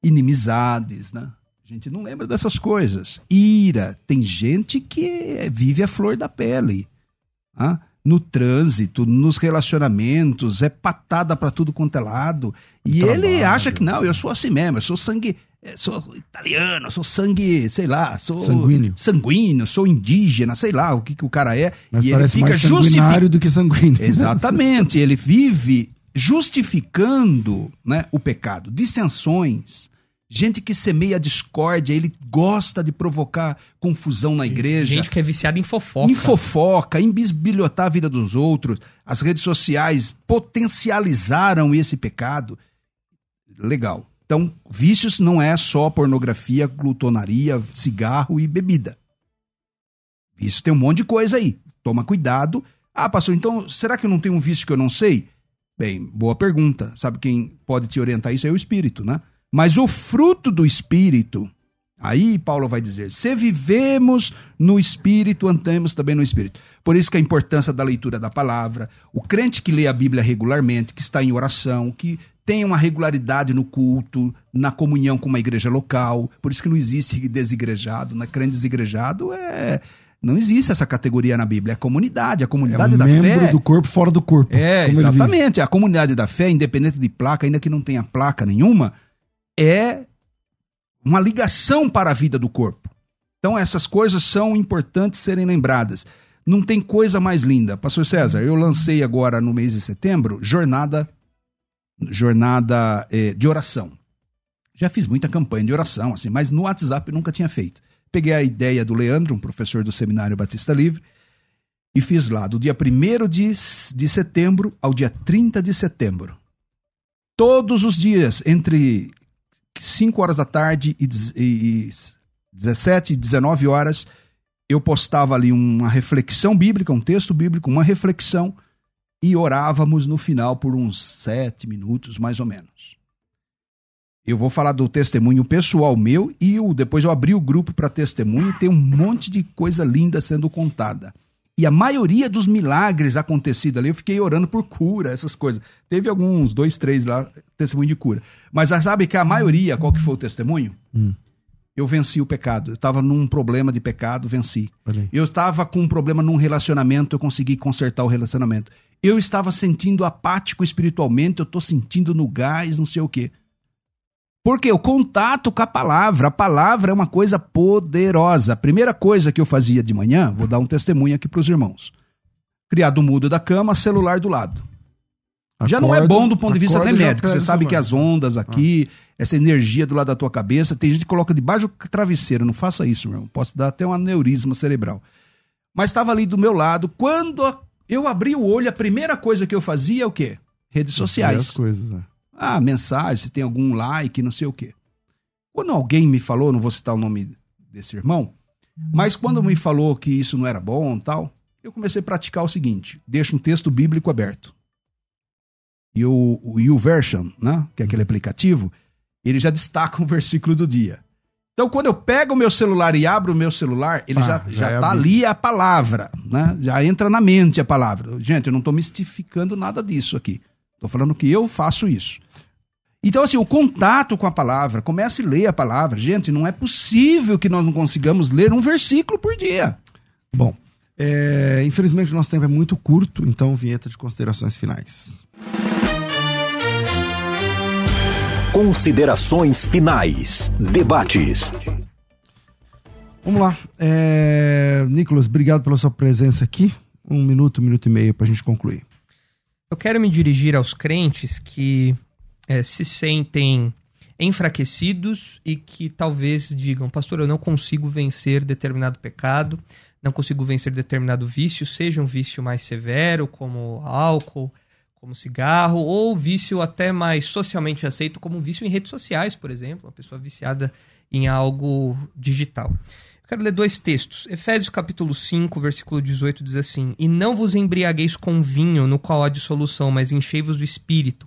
Inimizades, né? A gente não lembra dessas coisas. Ira. Tem gente que vive a flor da pele. No trânsito, nos relacionamentos, é patada para tudo quanto é lado. E Trabalho. ele acha que não, eu sou assim mesmo, eu sou sangue, eh, sou italiano, sou sangue, sei lá, sou sanguíneo, sanguíneo sou indígena, sei lá o que, que o cara é. Mas e ele fica justificando do que sanguíneo. Exatamente, ele vive justificando né, o pecado, dissensões, Gente que semeia discórdia, ele gosta de provocar confusão na igreja. Gente que é viciada em fofoca. Em fofoca, em bisbilhotar a vida dos outros. As redes sociais potencializaram esse pecado. Legal. Então, vícios não é só pornografia, glutonaria, cigarro e bebida. Vício tem um monte de coisa aí. Toma cuidado. Ah, pastor, então será que eu não tenho um vício que eu não sei? Bem, boa pergunta. Sabe quem pode te orientar isso é o espírito, né? Mas o fruto do Espírito Aí Paulo vai dizer: se vivemos no Espírito, andamos também no Espírito. Por isso que a importância da leitura da palavra, o crente que lê a Bíblia regularmente, que está em oração, que tem uma regularidade no culto, na comunhão com uma igreja local. Por isso que não existe desigrejado. Na crente desigrejado é. Não existe essa categoria na Bíblia. É a comunidade, a comunidade é da membro fé. do corpo fora do corpo. É, exatamente. A comunidade da fé, independente de placa, ainda que não tenha placa nenhuma, é uma ligação para a vida do corpo. Então, essas coisas são importantes serem lembradas. Não tem coisa mais linda. Pastor César, eu lancei agora no mês de setembro jornada jornada eh, de oração. Já fiz muita campanha de oração, assim, mas no WhatsApp nunca tinha feito. Peguei a ideia do Leandro, um professor do Seminário Batista Livre, e fiz lá do dia 1 de, de setembro ao dia 30 de setembro. Todos os dias, entre 5 horas da tarde e, dez- e, e 17 e 19 horas, eu postava ali uma reflexão bíblica, um texto bíblico, uma reflexão, e orávamos no final por uns sete minutos, mais ou menos. Eu vou falar do testemunho pessoal meu e o, depois eu abri o grupo para testemunho e tem um monte de coisa linda sendo contada. E a maioria dos milagres acontecidos ali, eu fiquei orando por cura, essas coisas. Teve alguns, dois, três lá, testemunho de cura. Mas sabe que a maioria, qual que foi o testemunho? Hum. Eu venci o pecado. Eu estava num problema de pecado, venci. Eu estava com um problema num relacionamento, eu consegui consertar o relacionamento. Eu estava sentindo apático espiritualmente, eu estou sentindo no gás, não sei o quê. Porque o contato com a palavra, a palavra é uma coisa poderosa. A primeira coisa que eu fazia de manhã, vou dar um testemunho aqui para os irmãos. Criado mudo da cama, celular do lado. já não é bom do ponto de vista até médico. Você sabe que as ondas aqui, essa energia do lado da tua cabeça, tem gente que coloca debaixo do travesseiro. Não faça isso, meu irmão. Posso dar até um aneurisma cerebral. Mas estava ali do meu lado. Quando eu abri o olho, a primeira coisa que eu fazia é o quê? Redes As sociais. coisas, é. Ah, mensagem, se tem algum like, não sei o quê. Quando alguém me falou, não vou citar o nome desse irmão, mas quando me falou que isso não era bom tal, eu comecei a praticar o seguinte: deixa um texto bíblico aberto. E o, o YouVersion, né, que é aquele aplicativo, ele já destaca [LAUGHS] um versículo do dia. Então, quando eu pego o meu celular e abro o meu celular, ele Pá, já, já já é tá ali a palavra, né? Já entra na mente a palavra. Gente, eu não estou mistificando nada disso aqui. Estou falando que eu faço isso. Então, assim, o contato com a palavra, comece a ler a palavra. Gente, não é possível que nós não consigamos ler um versículo por dia. Bom, é, infelizmente o nosso tempo é muito curto, então vinheta de considerações finais. Considerações finais. Debates. Vamos lá. É, Nicolas, obrigado pela sua presença aqui. Um minuto, um minuto e meio para a gente concluir. Eu quero me dirigir aos crentes que eh, se sentem enfraquecidos e que talvez digam, pastor, eu não consigo vencer determinado pecado, não consigo vencer determinado vício, seja um vício mais severo, como álcool, como cigarro, ou vício até mais socialmente aceito, como vício em redes sociais, por exemplo, uma pessoa viciada em algo digital. Eu quero ler dois textos. Efésios capítulo 5, versículo 18 diz assim: E não vos embriagueis com vinho, no qual há dissolução, mas enchei-vos do espírito,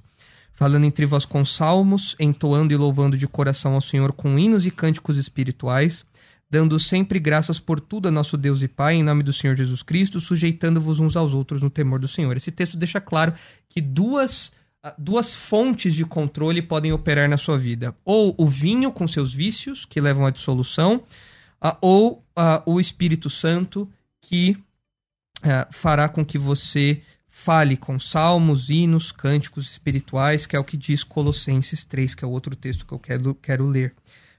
falando entre vós com salmos, entoando e louvando de coração ao Senhor com hinos e cânticos espirituais, dando sempre graças por tudo a nosso Deus e Pai, em nome do Senhor Jesus Cristo, sujeitando-vos uns aos outros no temor do Senhor. Esse texto deixa claro que duas ah, duas fontes de controle podem operar na sua vida: ou o vinho com seus vícios, que levam à dissolução, ah, ou ah, o Espírito Santo, que fará com que você fale com salmos, hinos, cânticos espirituais, que é o que diz Colossenses 3, que é o outro texto que eu quero, quero ler.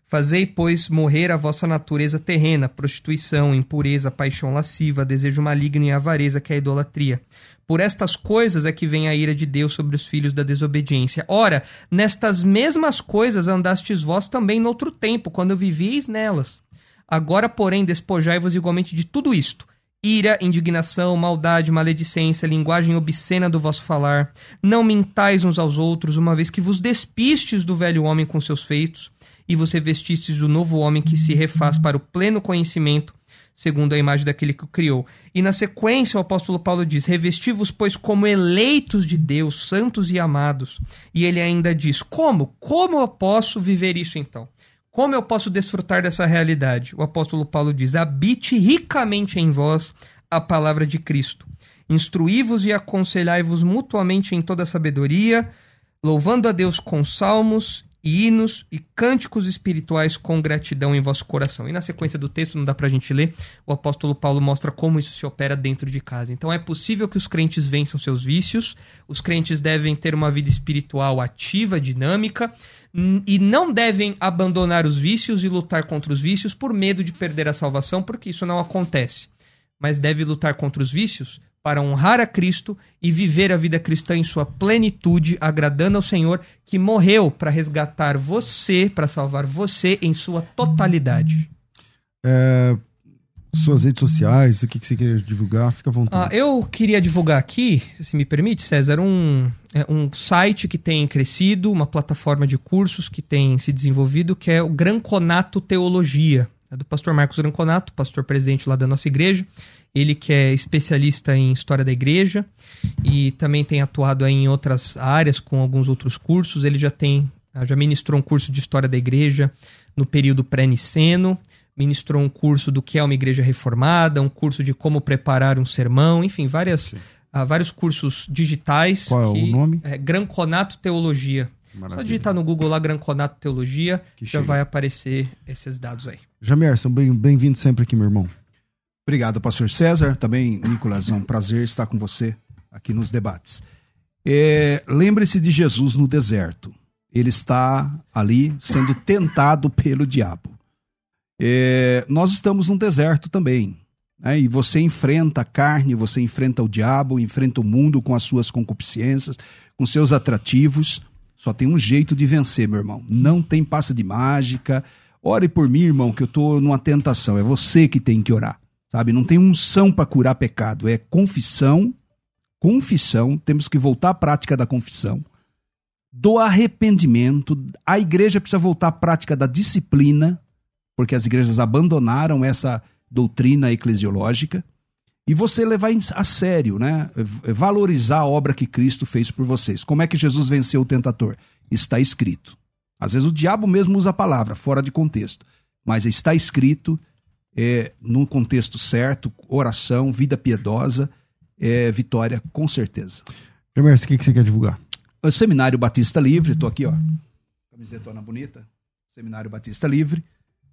Fazei, pois, morrer a vossa natureza terrena, prostituição, impureza, paixão lasciva, desejo maligno e avareza, que é a idolatria. Por estas coisas é que vem a ira de Deus sobre os filhos da desobediência. Ora, nestas mesmas coisas andastes vós também noutro tempo, quando vivíeis nelas. Agora, porém, despojai-vos igualmente de tudo isto: ira, indignação, maldade, maledicência, linguagem obscena do vosso falar. Não mintais uns aos outros, uma vez que vos despistes do velho homem com seus feitos, e vos revestistes do novo homem que se refaz para o pleno conhecimento, segundo a imagem daquele que o criou. E na sequência, o apóstolo Paulo diz: Revesti-vos, pois, como eleitos de Deus, santos e amados. E ele ainda diz: Como? Como eu posso viver isso então? Como eu posso desfrutar dessa realidade? O apóstolo Paulo diz: habite ricamente em vós a palavra de Cristo. Instruí-vos e aconselhai-vos mutuamente em toda sabedoria, louvando a Deus com salmos e hinos e cânticos espirituais com gratidão em vosso coração. E na sequência do texto, não dá pra gente ler, o apóstolo Paulo mostra como isso se opera dentro de casa. Então é possível que os crentes vençam seus vícios, os crentes devem ter uma vida espiritual ativa, dinâmica, e não devem abandonar os vícios e lutar contra os vícios por medo de perder a salvação, porque isso não acontece. Mas deve lutar contra os vícios para honrar a Cristo e viver a vida cristã em sua plenitude, agradando ao Senhor que morreu para resgatar você, para salvar você em sua totalidade. É, suas redes sociais, o que, que você quer divulgar, fica à vontade. Ah, eu queria divulgar aqui, se me permite, César, um, é, um site que tem crescido, uma plataforma de cursos que tem se desenvolvido, que é o Granconato Teologia. É do pastor Marcos Granconato, pastor presidente lá da nossa igreja. Ele que é especialista em história da igreja e também tem atuado em outras áreas com alguns outros cursos. Ele já tem, já ministrou um curso de história da igreja no período pré-niceno, ministrou um curso do que é uma igreja reformada, um curso de como preparar um sermão, enfim, várias, uh, vários cursos digitais. Qual é o nome? É Granconato Teologia. Maravilha. Só digitar no Google lá Granconato Teologia, Que já chega. vai aparecer esses dados aí. Jamerson, bem- bem-vindo sempre aqui, meu irmão. Obrigado, pastor César. Também, Nicolas, é um prazer estar com você aqui nos debates. É, Lembre-se de Jesus no deserto. Ele está ali sendo tentado pelo diabo. É, nós estamos num deserto também. né? E você enfrenta a carne, você enfrenta o diabo, enfrenta o mundo com as suas concupiscências, com seus atrativos. Só tem um jeito de vencer, meu irmão. Não tem passa de mágica. Ore por mim, irmão, que eu estou numa tentação. É você que tem que orar. Sabe? Não tem unção para curar pecado. É confissão. Confissão. Temos que voltar à prática da confissão. Do arrependimento. A igreja precisa voltar à prática da disciplina, porque as igrejas abandonaram essa doutrina eclesiológica. E você levar a sério, né? Valorizar a obra que Cristo fez por vocês. Como é que Jesus venceu o tentador? Está escrito. Às vezes o diabo mesmo usa a palavra, fora de contexto. Mas está escrito, é, no contexto certo, oração, vida piedosa, é, vitória, com certeza. Jamerson, o que, que você quer divulgar? O Seminário Batista Livre, tô aqui, ó. Camisetona bonita. Seminário Batista Livre.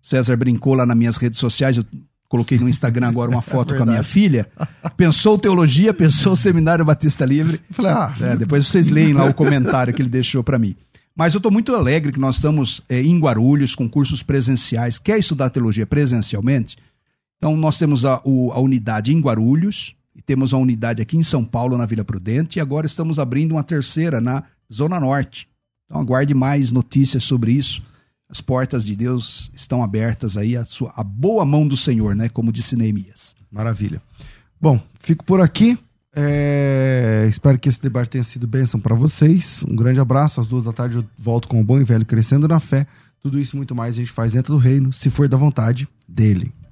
César brincou lá nas minhas redes sociais, eu coloquei no Instagram agora uma [LAUGHS] foto com a minha filha. Pensou teologia, pensou Seminário Batista Livre. Eu falei, ah, É, depois vocês leem lá o comentário que ele deixou para mim. Mas eu estou muito alegre que nós estamos é, em Guarulhos com cursos presenciais. Quer estudar teologia presencialmente? Então, nós temos a, o- a unidade em Guarulhos, e temos a unidade aqui em São Paulo, na Vila Prudente, e agora estamos abrindo uma terceira na Zona Norte. Então, aguarde mais notícias sobre isso. As portas de Deus estão abertas aí, a, sua, a boa mão do Senhor, né? Como disse Neemias. Maravilha. Bom, fico por aqui. É, espero que esse debate tenha sido bênção para vocês. Um grande abraço. Às duas da tarde eu volto com o bom e velho Crescendo na Fé. Tudo isso e muito mais a gente faz dentro do reino, se for da vontade dele.